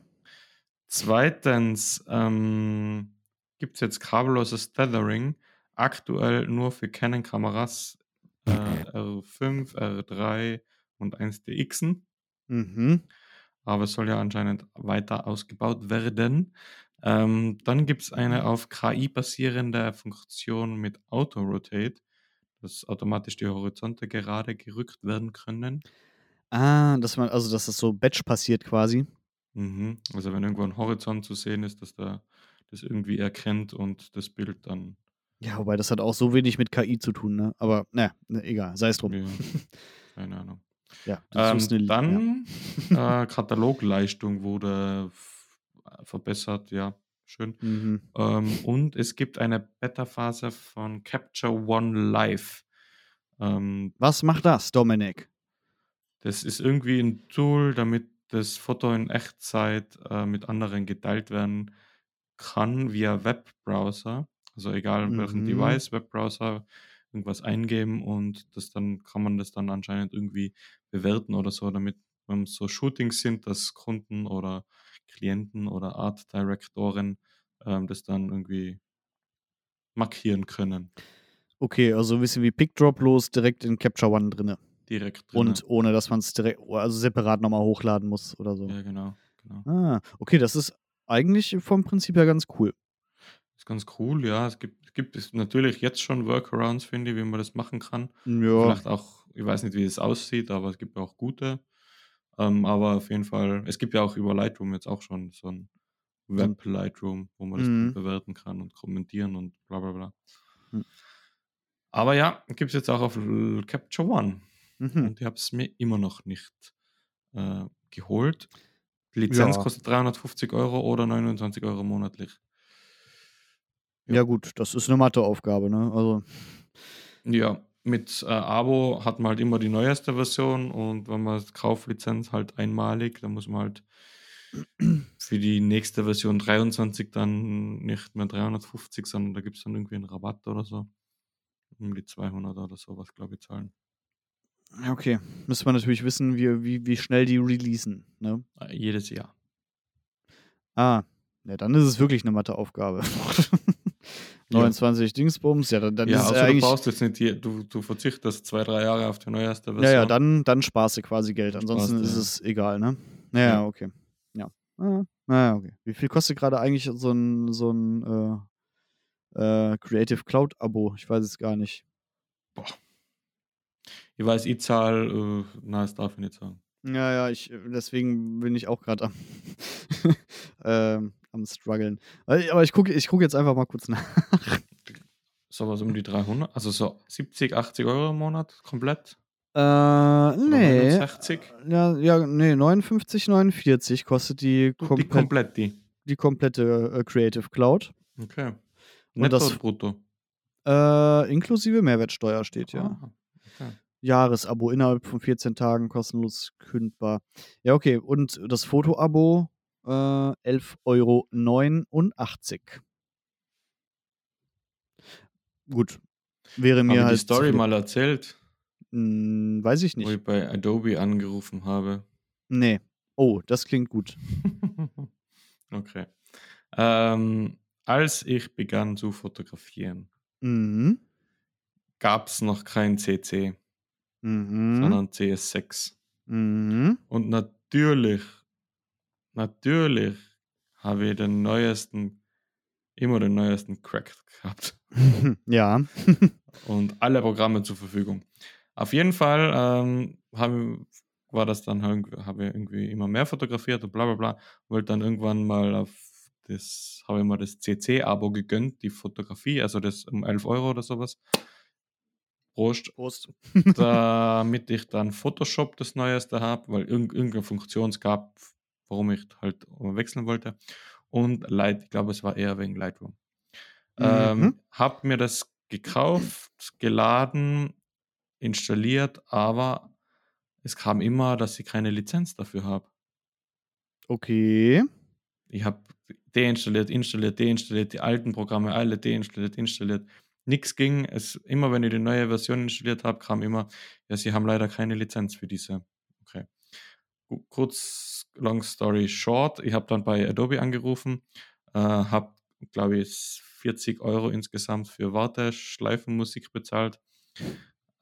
Zweitens ähm, gibt es jetzt kabelloses Tethering, aktuell nur für Canon-Kameras äh, R5, R3 und 1DXen. Mhm. Aber es soll ja anscheinend weiter ausgebaut werden. Ähm, dann gibt es eine auf KI basierende Funktion mit Auto-Rotate, dass automatisch die Horizonte gerade gerückt werden können. Ah, dass man, also dass das so batch passiert quasi. Mhm. Also wenn irgendwo ein Horizont zu sehen ist, dass der das irgendwie erkennt und das Bild dann. Ja, wobei das hat auch so wenig mit KI zu tun, ne? Aber naja, ne, egal, sei es drum. Ja, keine Ahnung. Ja, Ähm, eine- dann äh, Katalogleistung wurde f- verbessert, ja, schön. Mhm. Ähm, und es gibt eine Beta-Phase von Capture One Live. Ähm, Was macht das, Dominik? das ist irgendwie ein Tool, damit das Foto in Echtzeit äh, mit anderen geteilt werden kann via Webbrowser. Also egal Mhm. Device, Webbrowser, irgendwas eingeben und das dann kann man das dann anscheinend irgendwie bewerten oder so, damit wenn so Shootings sind, dass Kunden oder Klienten oder Art Directoren ähm, das dann irgendwie markieren können. Okay, also ein bisschen wie PickDrop los, direkt in Capture One drinne. Direkt drin. Und ohne, dass man es direkt, also separat nochmal hochladen muss oder so. ja, genau, genau. Ah, okay, das ist eigentlich vom Prinzip her ganz cool. Ist ganz cool, ja. Es gibt, es gibt natürlich jetzt schon Workarounds, finde ich, wie man das machen kann. Ja, Vielleicht auch, ich weiß nicht, wie es aussieht, aber es gibt auch gute. Ähm, aber auf jeden Fall, es gibt ja auch über Lightroom jetzt auch schon so ein Web-Lightroom, wo man das Mhm. bewerten kann und kommentieren und bla bla bla. Mhm. Aber ja, gibt es jetzt auch auf Capture One. mhm. Und ich habe es mir immer noch nicht äh, geholt. Die Lizenz Ja. kostet 350 Euro oder 29 Euro monatlich. ja gut, das ist eine Matheaufgabe, ne? Also, Ja, mit äh, Abo hat man halt immer die neueste Version und wenn man Kauflizenz halt einmalig, dann muss man halt für die nächste Version 23 dann nicht mehr 350, sondern da gibt es dann irgendwie einen Rabatt oder so. Um die 200 oder sowas, glaube ich, zahlen. okay. Müssen wir natürlich wissen, wie, wie, wie schnell die releasen, ne? Äh, jedes Jahr. Ah, ja, dann ist es wirklich eine Matheaufgabe. 29 Dingsbums, ja, dann, dann ja, ist ja du brauchst jetzt nicht, die, du, du verzichtest zwei, drei Jahre auf die neueste Version. Ja, ja, dann, dann sparst du quasi Geld. Ansonsten Sparst ist ja. es egal, ne? Ja, ja, Ja. okay. Ja. Ah, ja, okay. Wie viel kostet gerade eigentlich so ein, so ein äh, äh, Creative Cloud Abo? Ich weiß es gar nicht. Ich weiß, ich zahle, äh, na, das darf ich nicht sagen. Ja, ja, ich, deswegen bin ich auch gerade am, ähm, am struggeln. Aber ich- gucke ich guck jetzt einfach mal kurz nach. Sowas um die 300, also so 70, 80 Euro im Monat komplett. Äh, nee. 69? Ja, ja, nee, 59,49 kostet die, Du, die komplett, die. die komplette äh, Creative Cloud. Okay. Und Netto das- oder brutto? Äh, inklusive Mehrwertsteuer steht ja. Ah, okay. Jahresabo innerhalb von 14 Tagen kostenlos kündbar. Ja, okay. Und das Fotoabo äh, 11,89 Euro. Gut. Wäre mir ich halt. die Story mal erzählt, Hm, weiß ich wo nicht. ich bei Adobe angerufen habe? Nee. Oh, das klingt gut. okay. Ähm, als ich begann zu fotografieren, Mhm. gab es noch kein CC, Mhm. sondern CS6. Mhm. Und natürlich, natürlich habe ich den neuesten, immer den neuesten Crack gehabt. ja. und alle Programme zur Verfügung. Auf jeden Fall ähm, haben, war das dann halt, habe ich irgendwie immer mehr fotografiert und bla bla bla. Wollte dann irgendwann mal auf das, habe ich mal das CC-Abo gegönnt, die Fotografie, also das um 11 Euro oder sowas. Prost. Prost. damit ich dann Photoshop das Neueste habe, weil irgend, irgendeine Funktion es gab, warum ich halt wechseln wollte. Und Light, ich glaube, es war eher wegen Lightroom. Ähm, Mhm. hab mir das gekauft, geladen, installiert, aber es kam immer, dass ich keine Lizenz dafür habe. Okay. Ich habe deinstalliert, installiert, deinstalliert, die alten Programme alle deinstalliert, installiert. Nichts ging. Es, immer wenn ich die neue Version installiert habe, kam immer, ja, sie haben leider keine Lizenz für diese. Kurz, long story short, ich habe dann bei Adobe angerufen, äh, habe, glaube ich, 40 Euro insgesamt für Warteschleifenmusik bezahlt.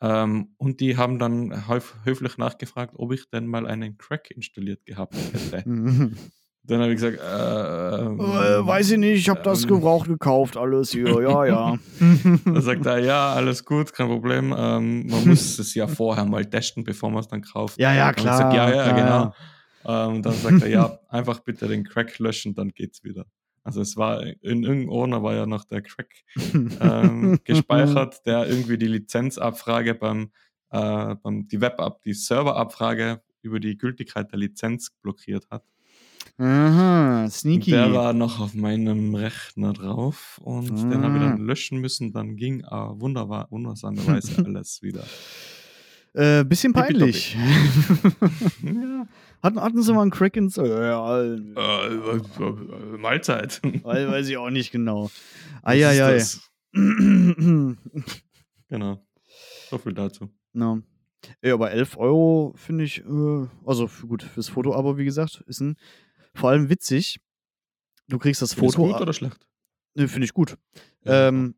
Ähm, und die haben dann höf höflich nachgefragt, ob ich denn mal einen Crack installiert gehabt hätte. Dann habe ich gesagt, äh, ähm, Äh, weiß ich nicht, ich habe das ähm, gebraucht gekauft, alles hier, ja, ja. Da sagt er, ja, alles gut, kein Problem. Ähm, man muss es ja vorher mal testen, bevor man es dann kauft. ja, ja, klar. sag, ja, ja, klar. genau. Ähm, dann sagt er, ja, einfach bitte den Crack löschen, dann geht's wieder. Also es war, in irgendeinem Ordner war ja noch der Crack ähm, gespeichert, der irgendwie die Lizenzabfrage beim, äh, beim die Web-Up, die Serverabfrage über die Gültigkeit der Lizenz blockiert hat. Aha, sneaky. der war noch auf meinem Rechner drauf und den habe ich Ah. dann löschen müssen. Dann ging äh, wunderbar, wundersamerweise alles wieder. Äh, bisschen peinlich. Ja. hatten, hatten sie mal einen Crack ins. Äh, Äh, äh, Mahlzeit. weiß, weiß ich auch nicht genau. Eieiei. Genau. So viel dazu. no. Ja, aber 11 Euro finde ich, äh, also gut, fürs Foto-Abo, wie gesagt, ist ein, vor allem witzig. Du kriegst das Foto. gut oder schlecht? Ne, finde ich gut. Ja. Ähm,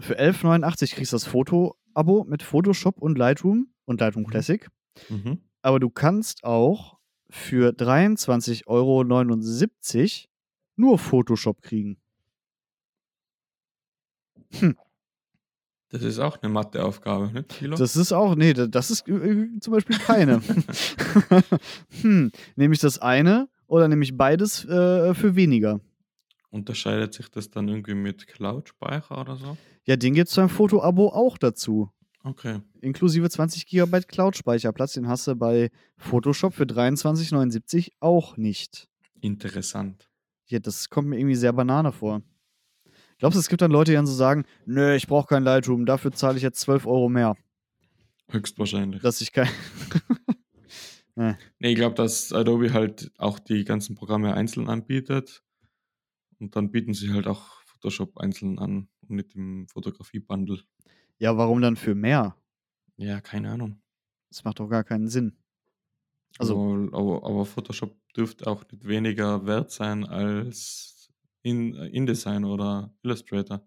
für 11,89 kriegst du das Foto-Abo mit Photoshop und Lightroom und Lightroom Mhm. Classic. Mhm. Aber du kannst auch für 23,79 Euro nur Photoshop kriegen. Das ist auch eine Matheaufgabe, ne, Kilo? Das ist auch, nee, da- das ist äh, zum Beispiel keine. hm, nehme ich das eine oder nehme ich beides äh, für weniger? Unterscheidet sich das dann irgendwie mit Cloud-Speicher oder so? Ja, den gibt es beim Foto-Abo auch dazu. Okay. Inklusive 20 GB Cloud-Speicherplatz, den hast du bei Photoshop für 23,79 auch nicht. Interessant. Ja, das kommt mir irgendwie sehr Banane vor. Glaubst du, es gibt dann Leute, die dann so sagen, nö, ich brauche kein Lightroom, dafür zahle ich jetzt 12 Euro mehr, Höchstwahrscheinlich. dass ich kein... Nee, ich glaube, dass Adobe halt auch die ganzen Programme einzeln anbietet. Und dann bieten sie halt auch Photoshop einzeln an und nicht im Fotografie-Bundle. ja, warum dann für mehr? Ja, keine Ahnung. Das macht doch gar keinen Sinn. Also- aber, aber, aber Photoshop dürfte auch nicht weniger wert sein als in, InDesign oder Illustrator.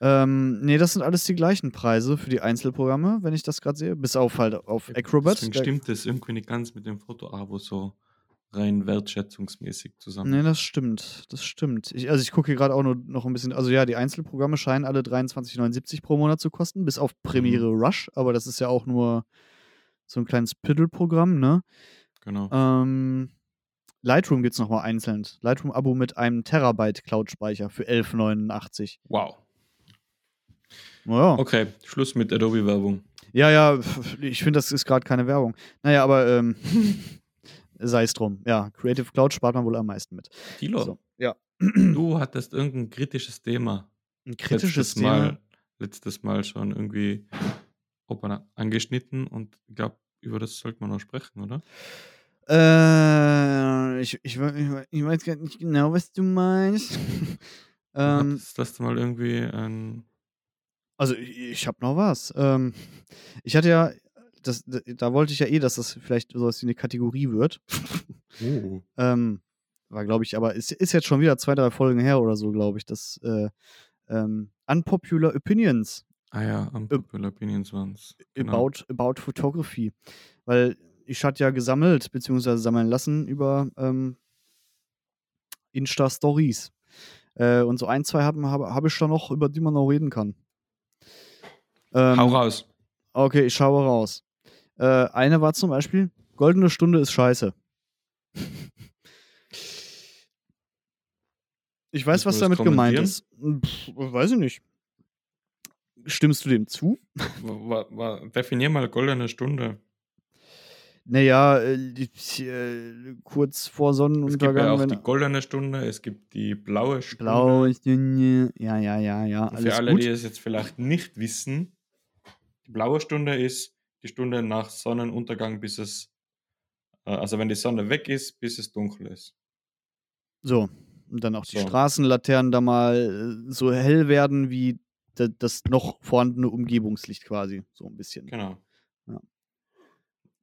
Ähm, nee, das sind alles die gleichen Preise für die Einzelprogramme, wenn ich das gerade sehe. Bis auf halt auf Acrobat. Deswegen stimmt das irgendwie nicht ganz mit dem Foto-Abo so rein wertschätzungsmäßig zusammen. Nee, das stimmt. Das stimmt. Ich, also ich gucke hier gerade auch nur noch ein bisschen. Also ja, die Einzelprogramme scheinen alle 23,79 pro Monat zu kosten, bis auf Premiere Mhm. Rush, aber das ist ja auch nur so ein kleines Piddle-Programm, ne? Genau. Ähm, Lightroom gibt es nochmal einzeln. Lightroom-Abo mit einem Terabyte Cloud-Speicher für 11,89. Wow. Naja. Okay, Schluss mit Adobe-Werbung. Ja, ja, ich finde, das ist gerade keine Werbung. Naja, aber ähm, sei es drum. Ja, Creative Cloud spart man wohl am meisten mit. Tilo, So, ja. du hattest irgendein kritisches Thema. Ein kritisches letztes Thema. Mal, letztes Mal schon irgendwie angeschnitten und ich glaube, über das sollte man noch sprechen, oder? Äh, ich, ich, ich, we- ich weiß gar nicht genau, was du meinst. Du ähm, hattest das mal irgendwie ein. Also ich, habe noch was. Ähm, ich hatte ja, das, da, da wollte ich ja eh, dass das vielleicht sowas wie eine Kategorie wird. Oh. ähm, war, glaube ich, aber ist, ist jetzt schon wieder zwei, drei Folgen her oder so, glaube ich, das äh, ähm, Unpopular Opinions Ah ja, Unpopular Opinions waren es. Genau. about, about Photography. Weil ich hatte ja gesammelt, beziehungsweise sammeln lassen über ähm, Insta-Stories. Äh, und so ein, zwei habe hab, hab ich da noch, über die man noch reden kann. Ähm, Hau raus. Okay, ich schaue raus. Äh, eine war zum Beispiel, goldene Stunde ist scheiße. Ich weiß, was damit gemeint ist. Pff, weiß ich nicht. Stimmst du dem zu? Definier mal goldene Stunde. Naja, äh, äh, kurz vor Es gibt ja Sonnenuntergang. auch wenn- die goldene Stunde, es gibt die blaue Stunde. Blaue Stunde. Ja, ja, ja, ja. Für alle, gut. die es jetzt vielleicht nicht wissen, die blaue Stunde ist die Stunde nach Sonnenuntergang, bis es, äh, also wenn die Sonne weg ist, bis es dunkel ist. So. Und dann auch die So. Straßenlaternen da mal äh, so hell werden wie da- das noch vorhandene Umgebungslicht quasi. So ein bisschen. Genau. Ja.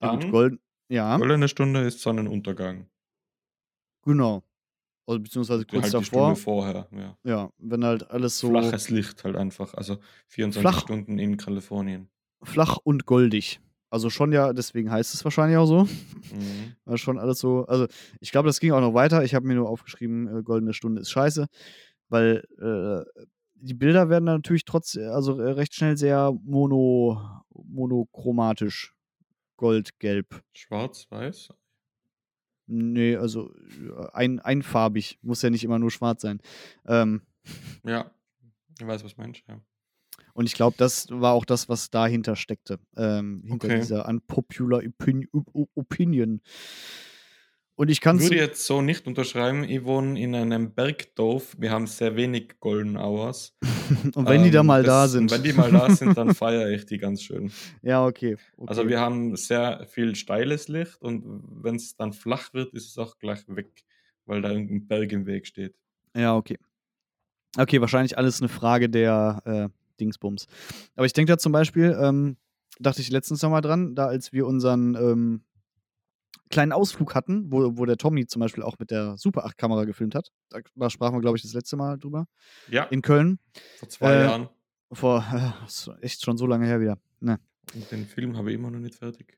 Ja, Dann, Gold, ja, goldene Stunde ist Sonnenuntergang. genau. Also beziehungsweise Halt kurz die davor. Stunde vorher. Ja. Ja, wenn halt alles so Flaches Licht halt einfach. Also 24 Flach. Stunden in Kalifornien. Flach und goldig. Also schon ja, deswegen heißt es wahrscheinlich auch so. Mhm. War schon alles so. Also ich glaube, das ging auch noch weiter. Ich habe mir nur aufgeschrieben, äh, goldene Stunde ist scheiße, weil äh, die Bilder werden natürlich trotz, also äh, recht schnell sehr mono, monochromatisch. Gold, gelb. Schwarz, weiß. Nee, also äh, ein, einfarbig. Muss ja nicht immer nur schwarz sein. Ähm, Ja, ich weiß, was meinst ja. Und ich glaube, das war auch das, was dahinter steckte. Ähm, hinter Okay. dieser unpopular opin Op- Opinion. Und ich kann würde jetzt so nicht unterschreiben. Ich wohne in einem Bergdorf. Wir haben sehr wenig Golden Hours. Und wenn die da Ähm, mal da das- sind. Wenn die mal da sind, dann feiere ich die ganz schön. ja, okay. okay. Also wir haben sehr viel steiles Licht und wenn es dann flach wird, ist es auch gleich weg, weil da irgendein Berg im Weg steht. Ja, okay. Okay, wahrscheinlich alles eine Frage der äh, Dingsbums. Aber ich denke da zum Beispiel, ähm, dachte ich letztens noch mal dran, da als wir unseren ähm, kleinen Ausflug hatten, wo, wo der Tommy zum Beispiel auch mit der Super 8-Kamera gefilmt hat. Da, da sprachen wir, glaube ich, das letzte Mal drüber. Ja, In Köln. vor zwei äh, Jahren. Vor äh, ist echt schon so lange her wieder. Ne. Und den Film habe ich immer noch nicht fertig.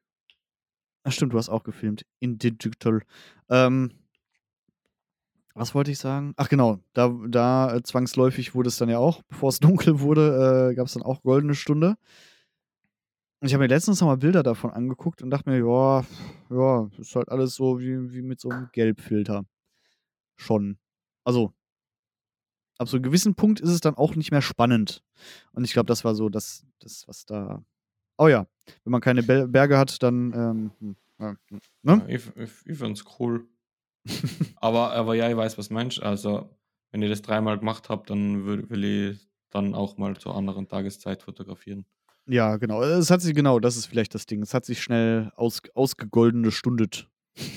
Ach, stimmt, du hast auch gefilmt. In Digital. Ähm, was wollte ich sagen? Ach genau, da, da äh, zwangsläufig wurde es dann ja auch, bevor es dunkel wurde, äh, gab es dann auch goldene Stunde. Und ich habe mir letztens noch mal Bilder davon angeguckt und dachte mir, ja, ja, ist halt alles so wie, wie mit so einem Gelbfilter. Schon. Also, ab so einem gewissen Punkt ist es dann auch nicht mehr spannend. Und ich glaube, das war so das, das, was da. Oh ja, wenn man keine Be Berge hat, dann. Ähm, hm, hm, ne? Ja, ich ich, ich finde es cool. Aber, aber ja, ich weiß, was meinst. Also, wenn ihr das dreimal gemacht habt, dann will, will ich dann auch mal zur anderen Tageszeit fotografieren. Ja, genau. Es hat sich, genau, das ist vielleicht das Ding. Es hat sich schnell aus, ausgegoldene Stundet.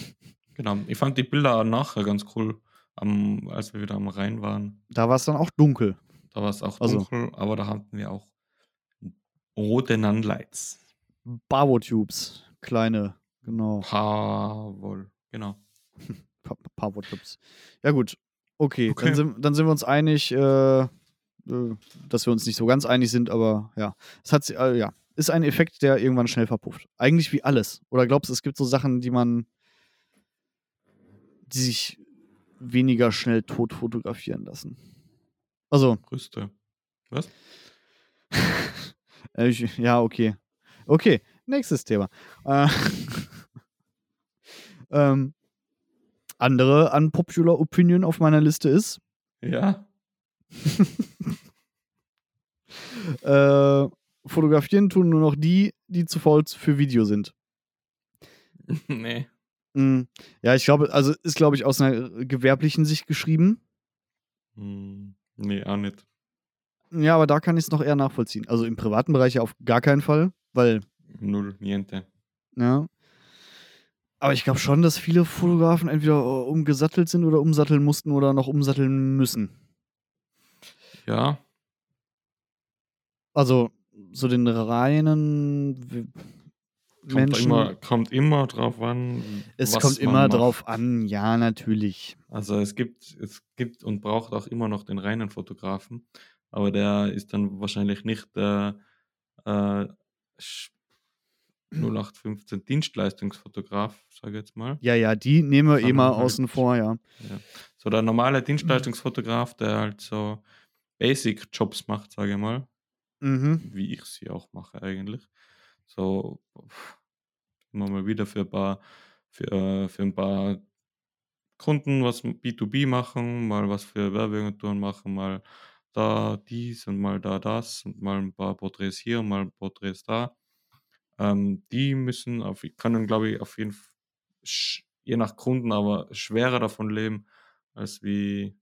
Genau. Ich fand die Bilder nachher ganz cool, am, als wir wieder am Rhein waren. Da war es dann auch dunkel. Da war es auch Also- dunkel, aber da hatten wir auch rote Nunlights. Bavo-Tubes. Kleine, genau. Jawohl, genau. Pa Pavo-Tubes. Ja, gut. Okay, Okay. Dann, sind, dann sind wir uns einig, äh, äh, dass wir uns nicht so ganz einig sind, aber ja. Es hat, äh, ja. Ist ein Effekt, der irgendwann schnell verpufft. Eigentlich wie alles. Oder glaubst du, es gibt so Sachen, die man, die sich weniger schnell tot fotografieren lassen? Also, Grüßte. Was? Äh, ich, ja, okay. Okay, nächstes Thema. Äh, ähm, andere unpopular Opinion auf meiner Liste ist, Ja. äh, fotografieren tun nur noch die, die zu faul für Video sind. nee. Mm, ja, ich glaube, also ist, glaube ich, aus einer gewerblichen Sicht geschrieben. Hm, nee, auch nicht. Ja, aber da kann ich es noch eher nachvollziehen. Also im privaten Bereich ja auf gar keinen Fall, weil Null, niente. Ja. Aber ich glaube schon, dass viele Fotografen entweder äh, umgesattelt sind oder umsatteln mussten oder noch umsatteln müssen. Ja, Also so den reinen w- kommt, Menschen. immer, kommt immer drauf an. es kommt immer macht. drauf an, ja, natürlich. Also es gibt, es gibt und braucht auch immer noch den reinen Fotografen, aber der ist dann wahrscheinlich nicht der äh, 0815 Dienstleistungsfotograf, sage ich jetzt mal. Ja, ja, die nehmen wir mal halt- außen vor, ja. So der normale Dienstleistungsfotograf, der halt so Basic-Jobs macht, sage ich mal, Mhm. wie ich sie auch mache eigentlich. So immer mal wieder für ein paar, für, äh, für ein paar Kunden was mit B2B machen, mal was für Werbeagenturen machen, mal da dies und mal da das und mal ein paar Porträts hier und mal Porträts da. Ähm, die müssen auf, können, glaube ich, auf jeden Fall, je nach Kunden, aber schwerer davon leben, als wie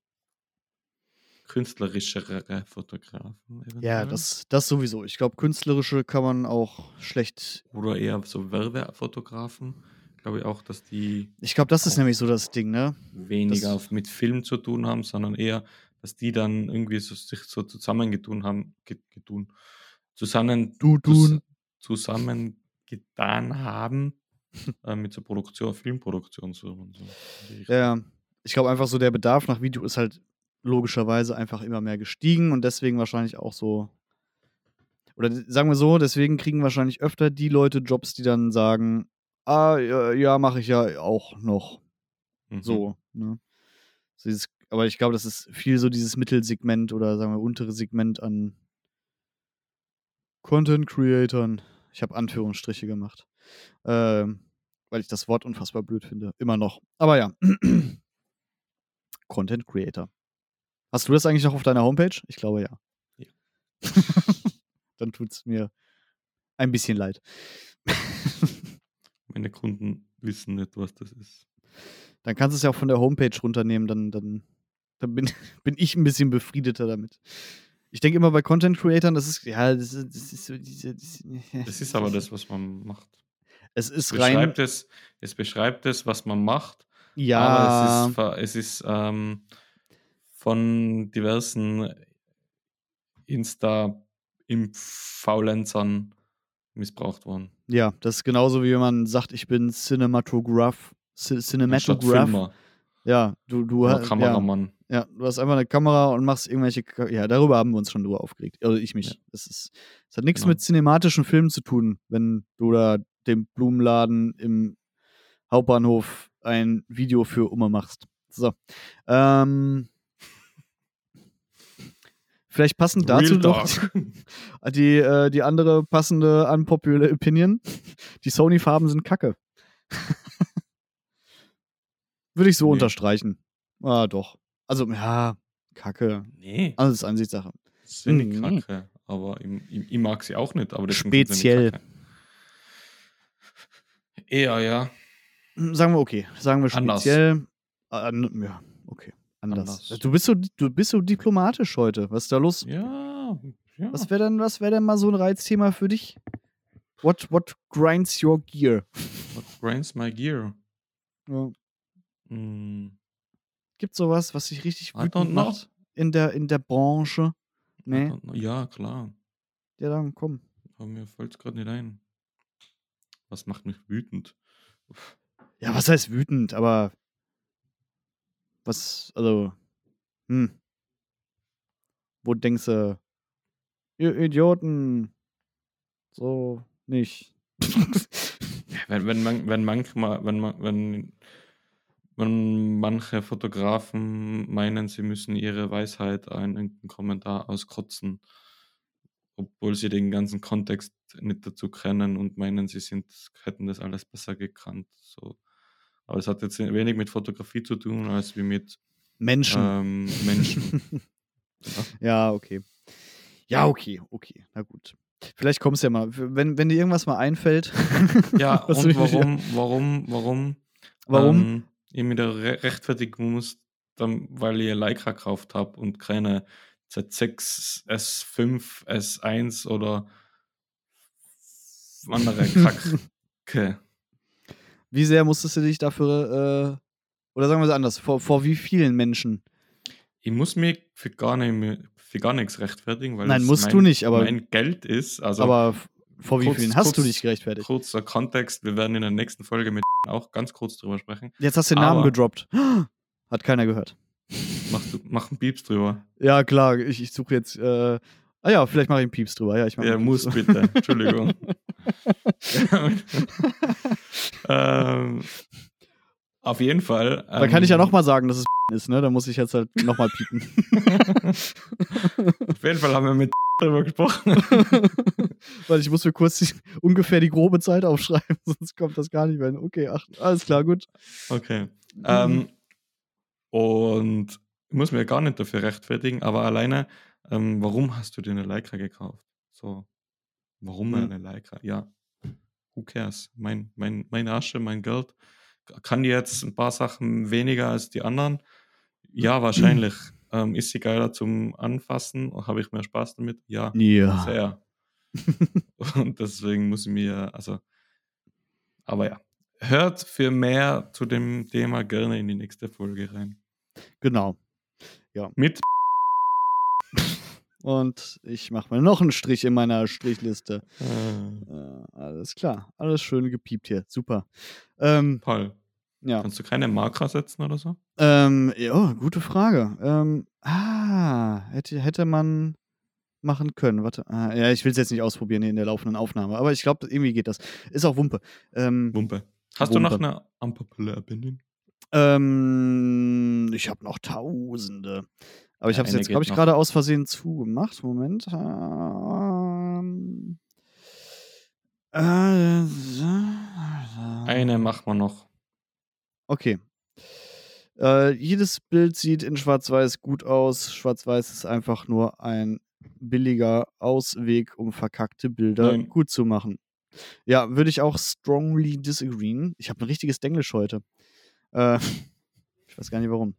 künstlerischere Fotografen. Ja, eventuell. das, das sowieso. Ich glaube, künstlerische kann man auch schlecht. Oder eher so Werbefotografen. Glaube ich auch, dass die Ich glaube, das ist nämlich so das Ding, ne? weniger Das- mit Film zu tun haben, sondern eher, dass die dann irgendwie so, sich so zusammengetun haben, ge- getun, zusammen, Du tun. Zusammengetan haben äh, mit so Produktion, Filmproduktion so und so. Ja, ich glaube einfach so, der Bedarf nach Video ist halt logischerweise einfach immer mehr gestiegen und deswegen wahrscheinlich auch so. oder sagen wir so, deswegen kriegen wahrscheinlich öfter die Leute Jobs, die dann sagen, ah, ja, ja mache ich ja auch noch. Mhm. So, ne? So dieses, aber ich glaube, das ist viel so dieses Mittelsegment oder sagen wir untere Segment an Content Creatern. Ich habe Anführungsstriche gemacht. Ähm, weil ich das Wort unfassbar blöd finde. Immer noch. Aber ja. Content Creator. Hast du das eigentlich noch auf deiner Homepage? Ich glaube ja. Ja. Dann tut es mir ein bisschen leid. Meine Kunden wissen nicht, was das ist. Dann kannst du es ja auch von der Homepage runternehmen, dann, dann, dann bin, bin ich ein bisschen befriedeter damit. Ich denke immer bei Content Creatern, das ist, ja, das ist, das ist so diese. Das, Das ist aber das, was man macht. Es ist Es rein. beschreibt es, es beschreibt es, was man macht, Ja, aber es ist, es ist ähm, von diversen Insta-Faulenzern missbraucht worden. ja, das ist genauso wie wenn man sagt, ich bin Cinematograph. C Cinematograph. Ja, du, du hast. Kameramann. ja, du hast einfach eine Kamera und machst irgendwelche. Ka- Ja, darüber haben wir uns schon drüber aufgeregt. Also ich mich. Ja. Das, ist, das hat nichts Genau. mit cinematischen Filmen zu tun, wenn du da dem Blumenladen im Hauptbahnhof ein Video für Umme machst. So. Ähm, vielleicht passend dazu Real doch Talk. die, äh, die andere passende unpopular Opinion. Die Sony-Farben sind kacke. Würde ich so Nee. unterstreichen. Ah, doch. Also, ja, kacke. Nee, Alles Ansichtssache. das finde ich Mhm. kacke. Aber ich, ich, ich mag sie auch nicht. Aber sind Speziell. Eher, ja. Sagen wir okay. Sagen wir Anders. speziell. Ah, an, ja, okay. Anders. Anders. Du bist so, du bist so diplomatisch heute. Was ist da los? Ja, ja. Was wäre denn, was wäre denn mal so ein Reizthema für dich? What, what grinds your gear? What grinds my gear? Ja. Mm, Gibt sowas, was dich richtig wütend macht in der, in der Branche? Nee. Ja, klar. Ja, dann komm. Aber mir fällt es gerade nicht ein. Was macht mich wütend? Ja, was heißt wütend, aber was, also, hm. Wo denkst du, ihr Idioten, so nicht. Wenn, wenn, man, wenn manchmal, wenn man, wenn, wenn manche Fotografen meinen, sie müssen ihre Weisheit in irgendeinem Kommentar auskotzen, obwohl sie den ganzen Kontext nicht dazu kennen und meinen, sie sind, hätten das alles besser gekannt. So. Aber es hat jetzt wenig mit Fotografie zu tun, als wie mit Menschen. ähm, Menschen. Ja, okay. Ja, okay, okay, na gut. Vielleicht kommst du ja mal, wenn, wenn dir irgendwas mal einfällt. Ja, und warum, warum, warum, Warum? ähm, ihr mir da re rechtfertigen müsst, dann, weil ihr Leica gekauft habt und keine Z6, S5, S1 oder andere Kacke. Wie sehr musstest du dich dafür, äh, oder sagen wir es anders, vor, vor wie vielen Menschen? Ich muss mich für gar, nicht für gar nichts rechtfertigen, weil Nein, es musst mein, du nicht, aber- mein Geld ist. Also aber vor wie kurz- vielen hast du kurz- dich gerechtfertigt? kurzer Kontext, wir werden in der nächsten Folge mit auch ganz kurz drüber sprechen. Jetzt hast du den Namen gedroppt. Hat keiner gehört. Mach, du, mach einen Pieps drüber. Ja, klar, ich, ich suche jetzt. Äh, ah ja, vielleicht mache ich einen Pieps drüber. Ja, ich mach Ja, muss Pieps bitte. Entschuldigung. ähm, auf jeden Fall. Da kann ich ja ähm, nochmal sagen, dass es ist, ne? Da muss ich jetzt halt nochmal piepen. Auf jeden Fall haben wir mit drüber gesprochen. Weil ich muss mir kurz die, ungefähr die grobe Zeit aufschreiben, sonst kommt das gar nicht mehr hin. Okay, ach, alles klar, gut. Okay. Ähm, und ich muss mir gar nicht dafür rechtfertigen, aber alleine, ähm, warum hast du dir eine Leica gekauft? So, warum Mhm. eine Leica? Ja, who cares? Mein, mein, meine Asche, mein Geld. Kann die jetzt ein paar Sachen weniger als die anderen? Ja, wahrscheinlich. ähm, ist sie geiler zum Anfassen? Habe ich mehr Spaß damit? Ja, Ja. sehr. Und deswegen muss ich mir, also, aber ja, hört für mehr zu dem Thema gerne in die nächste Folge rein. Genau. Mit Und ich mache mal noch einen Strich in meiner Strichliste. äh, Äh, alles klar. Alles schön gepiept hier. Super. Ähm, Paul. Ja. Kannst du keine Marker setzen oder so? Ähm, ja, gute Frage. Ähm, ah, hätte, hätte man. machen können. Warte, ah, ja, ich will es jetzt nicht ausprobieren hier in der laufenden Aufnahme, aber ich glaube, irgendwie geht das. Ist auch Wumpe. Ähm, Wumpe. Hast Wumpe. du noch eine unpopular opinion? ähm, ich habe noch Tausende. Aber ich Ja, habe es jetzt, glaube ich, gerade aus Versehen zugemacht. Moment. Ähm, äh, Eine machen wir noch. Okay. Äh, jedes Bild sieht in Schwarz-Weiß gut aus. Schwarz-Weiß ist einfach nur ein billiger Ausweg, um verkackte Bilder Nein. gut zu machen. Ja, würde ich auch strongly disagreeen. Ich habe ein richtiges Denglisch heute. Äh, ich weiß gar nicht warum.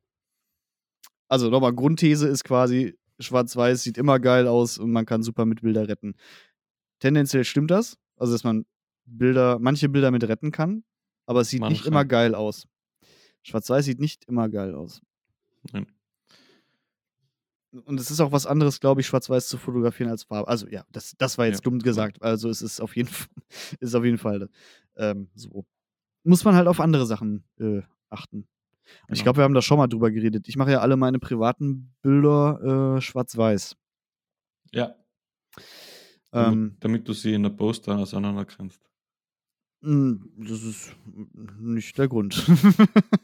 Also nochmal, Grundthese ist quasi, Schwarz-Weiß sieht immer geil aus und man kann super mit Bilder retten. Tendenziell stimmt das. Also, dass man Bilder, manche Bilder mit retten kann, aber es sieht nicht Manche. immer geil aus. Schwarz-Weiß sieht nicht immer geil aus. Nein. Und es ist auch was anderes, glaube ich, Schwarz-Weiß zu fotografieren als Farbe. Also ja, das, das war jetzt Ja, dumm gesagt. Also es ist auf jeden Fall, ist auf jeden Fall ähm, so. Muss man halt auf andere Sachen äh, achten. Und ich Genau. glaube, wir haben da schon mal drüber geredet. Ich mache ja alle meine privaten Bilder äh, schwarz-weiß. Ja. Ähm, damit, damit du sie in der Poster auseinandergrenzt. Mm, Das ist nicht der Grund.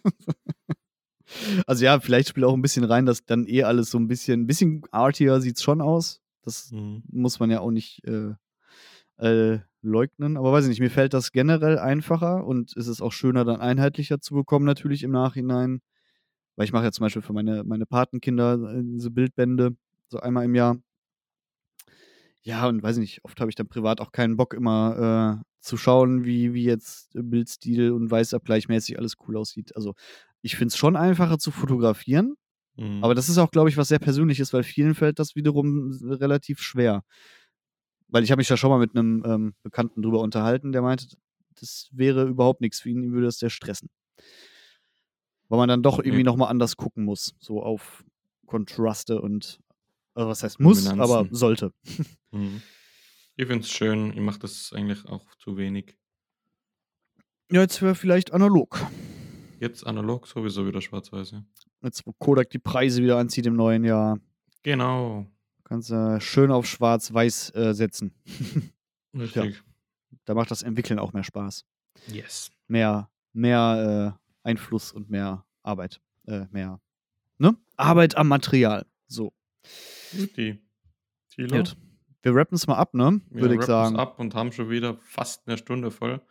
also ja, vielleicht spielt auch ein bisschen rein, dass dann eh alles so ein bisschen, ein bisschen artiger sieht es schon aus. Das Mhm. muss man ja auch nicht äh, äh, leugnen. Aber weiß ich nicht, mir fällt das generell einfacher und es ist auch schöner, dann einheitlicher zu bekommen, natürlich im Nachhinein. Weil ich mache ja zum Beispiel für meine, meine Patenkinder äh, diese Bildbände, so einmal im Jahr. Ja, und weiß ich nicht, oft habe ich dann privat auch keinen Bock, immer äh, zu schauen, wie, wie jetzt Bildstil und Weißabgleichmäßig alles cool aussieht. Also ich finde es schon einfacher zu fotografieren, Mhm. aber das ist auch, glaube ich, was sehr Persönliches, weil vielen fällt das wiederum s- relativ schwer. Weil ich habe mich da schon mal mit einem ähm, Bekannten drüber unterhalten, der meinte, das wäre überhaupt nichts für ihn, ihm würde das sehr stressen. Weil man dann doch irgendwie Nee. nochmal anders gucken muss, so auf Kontraste und, also was heißt muss, aber sollte. Mhm. Ich finde es schön, ich mache das eigentlich auch zu wenig. Ja, jetzt wäre vielleicht analog. Jetzt analog sowieso wieder schwarz-weiß. Ja. Jetzt, wo Kodak die Preise wieder anzieht im neuen Jahr, Genau. kannst du schön auf schwarz-weiß äh, setzen. Richtig. Da macht das Entwickeln auch mehr Spaß. Yes. mehr, mehr äh, Einfluss und mehr Arbeit. Äh, mehr, ne? Arbeit am Material. So. Guti. Thilo, Gut. Wir rappen es mal ab, ne? wir Würde ich sagen. ab und haben schon wieder fast eine Stunde voll.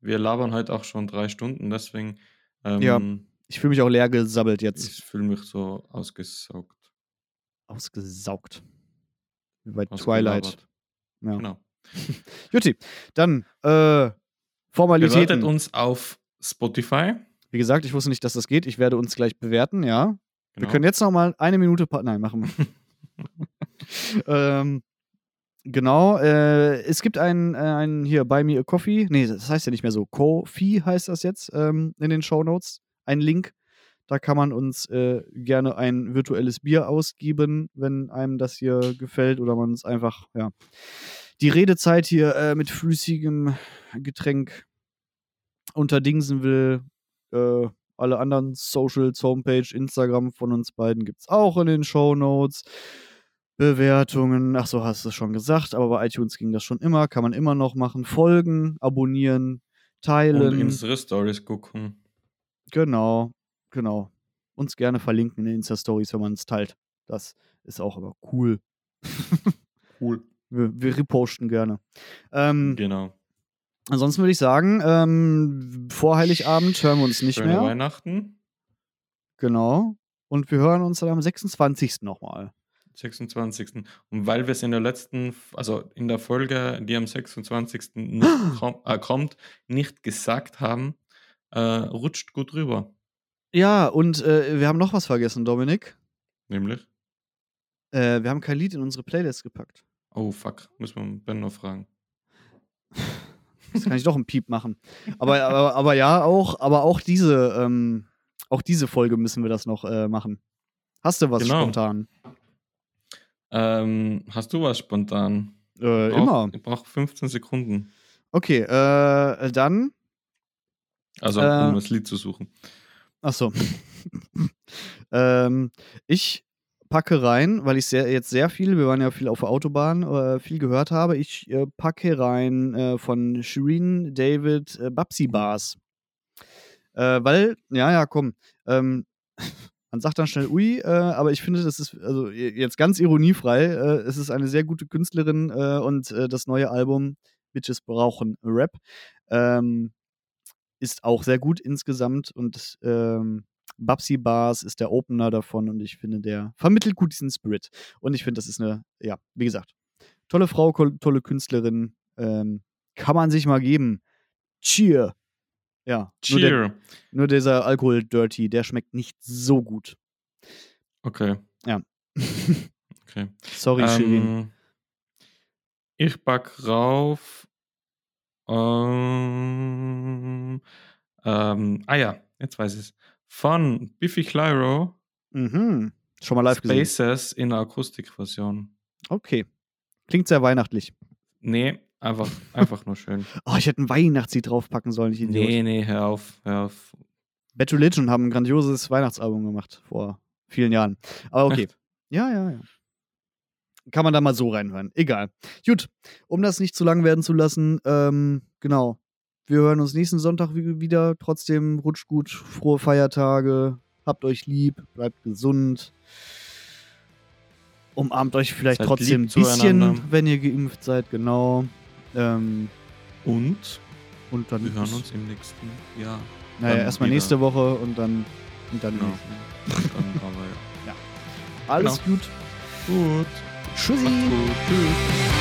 Wir labern heute auch schon drei Stunden, deswegen ähm, Ja. Ich fühle mich auch leer gesabbelt jetzt. ich fühle mich so ausgesaugt. Ausgesaugt. Wie bei Twilight. Ja. Genau. Jutti, dann äh, Formalitäten. Bewertet uns auf Spotify. Wie gesagt, ich wusste nicht, dass das geht. Ich werde uns gleich bewerten, ja. Wir Genau. können jetzt noch mal eine Minute. Nein, machen wir. ähm, genau. Äh, es gibt einen, äh, einen hier Me a Coffee. Nee, das heißt ja nicht mehr so. Kofi heißt das jetzt ähm, in den Show Notes. Ein Link. Da kann man uns äh, gerne ein virtuelles Bier ausgeben, wenn einem das hier gefällt oder man es einfach, ja, die Redezeit hier äh, mit flüssigem Getränk unterdingsen will. Äh, alle anderen Socials, Homepage, Instagram von uns beiden gibt es auch in den Show Notes. Bewertungen, ach so, hast du es schon gesagt, aber bei iTunes ging das schon immer, kann man immer noch machen. Folgen, abonnieren, Und teilen. unsere Stories gucken. Genau, genau. Uns gerne verlinken in Insta-Stories, wenn man es teilt. Das ist auch aber cool. Cool. Wir, wir reposten gerne. Ähm, Genau. ansonsten würde ich sagen, ähm, vor Heiligabend hören wir uns nicht Schöne mehr. Weihnachten. Genau. Und wir hören uns dann am 26. nochmal. 26. Und weil wir es in der letzten, also in der Folge, die am 26. nicht komm, äh, kommt, nicht gesagt haben, äh, rutscht gut rüber. Ja, und äh, wir haben noch was vergessen, Dominik. Nämlich, Äh, wir haben kein Lied in unsere Playlist gepackt. oh fuck, müssen wir Ben noch fragen. Das kann ich doch einen Piep machen. Aber, aber, aber ja, auch, aber auch diese, ähm, auch diese Folge müssen wir das noch äh, machen. Hast du was Genau. spontan? Ähm, hast du was spontan? Äh, Ich brauch- immer. Ich brauche 15 Sekunden. Okay, äh, dann. Also, Äh, um das Lied zu suchen. Achso. ähm, ich packe rein, weil ich sehr, jetzt sehr viel, wir waren ja viel auf der Autobahn, äh, viel gehört habe. Ich äh, packe rein äh, von Shireen David äh, Babsi Bars. Äh, weil, ja, ja, komm, ähm, man sagt dann schnell ui, äh, aber ich finde, das ist, also jetzt ganz ironiefrei, äh, es ist eine sehr gute Künstlerin äh, und äh, das neue Album Bitches brauchen Rap ähm, ist auch sehr gut insgesamt und ähm, Babsi Bars ist der Opener davon und ich finde, der vermittelt gut diesen Spirit. Und ich finde, das ist eine, ja, wie gesagt, tolle Frau, tolle Künstlerin. Ähm, kann man sich mal geben. Cheer. Ja. Cheer. Nur, der, nur dieser Alkohol Dirty, der schmeckt nicht so gut. Okay. Ja. okay. Sorry, Shirin. Ähm, ich pack rauf. Ähm, ähm, ah ja, jetzt weiß ich es. Von Biffy Clyro. Mhm. Schon mal live gesehen. Spaces in der Akustikversion. Okay. Klingt sehr weihnachtlich. Nee, einfach, einfach nur schön. Oh, ich hätte ein Weihnachtslied draufpacken sollen. Ich Idiot. Nee, nee, hör auf, hör auf. Bad Religion haben ein grandioses Weihnachtsalbum gemacht vor vielen Jahren. Aber okay. ja, ja, ja. Kann man da mal so reinhören. Egal. Gut, um das nicht zu lang werden zu lassen, ähm, genau. Wir hören uns nächsten Sonntag wieder. Trotzdem rutscht gut, frohe Feiertage, habt euch lieb, bleibt gesund. Umarmt euch vielleicht Seid trotzdem ein bisschen, wenn ihr geimpft seid, genau. Ähm, Und und dann wir hören uns im nächsten Jahr. Naja, erstmal wieder. nächste Woche und dann, und dann Genau. Dann aber ja. Alles gut. Gut. Tschüssi. Gut. Tschüss.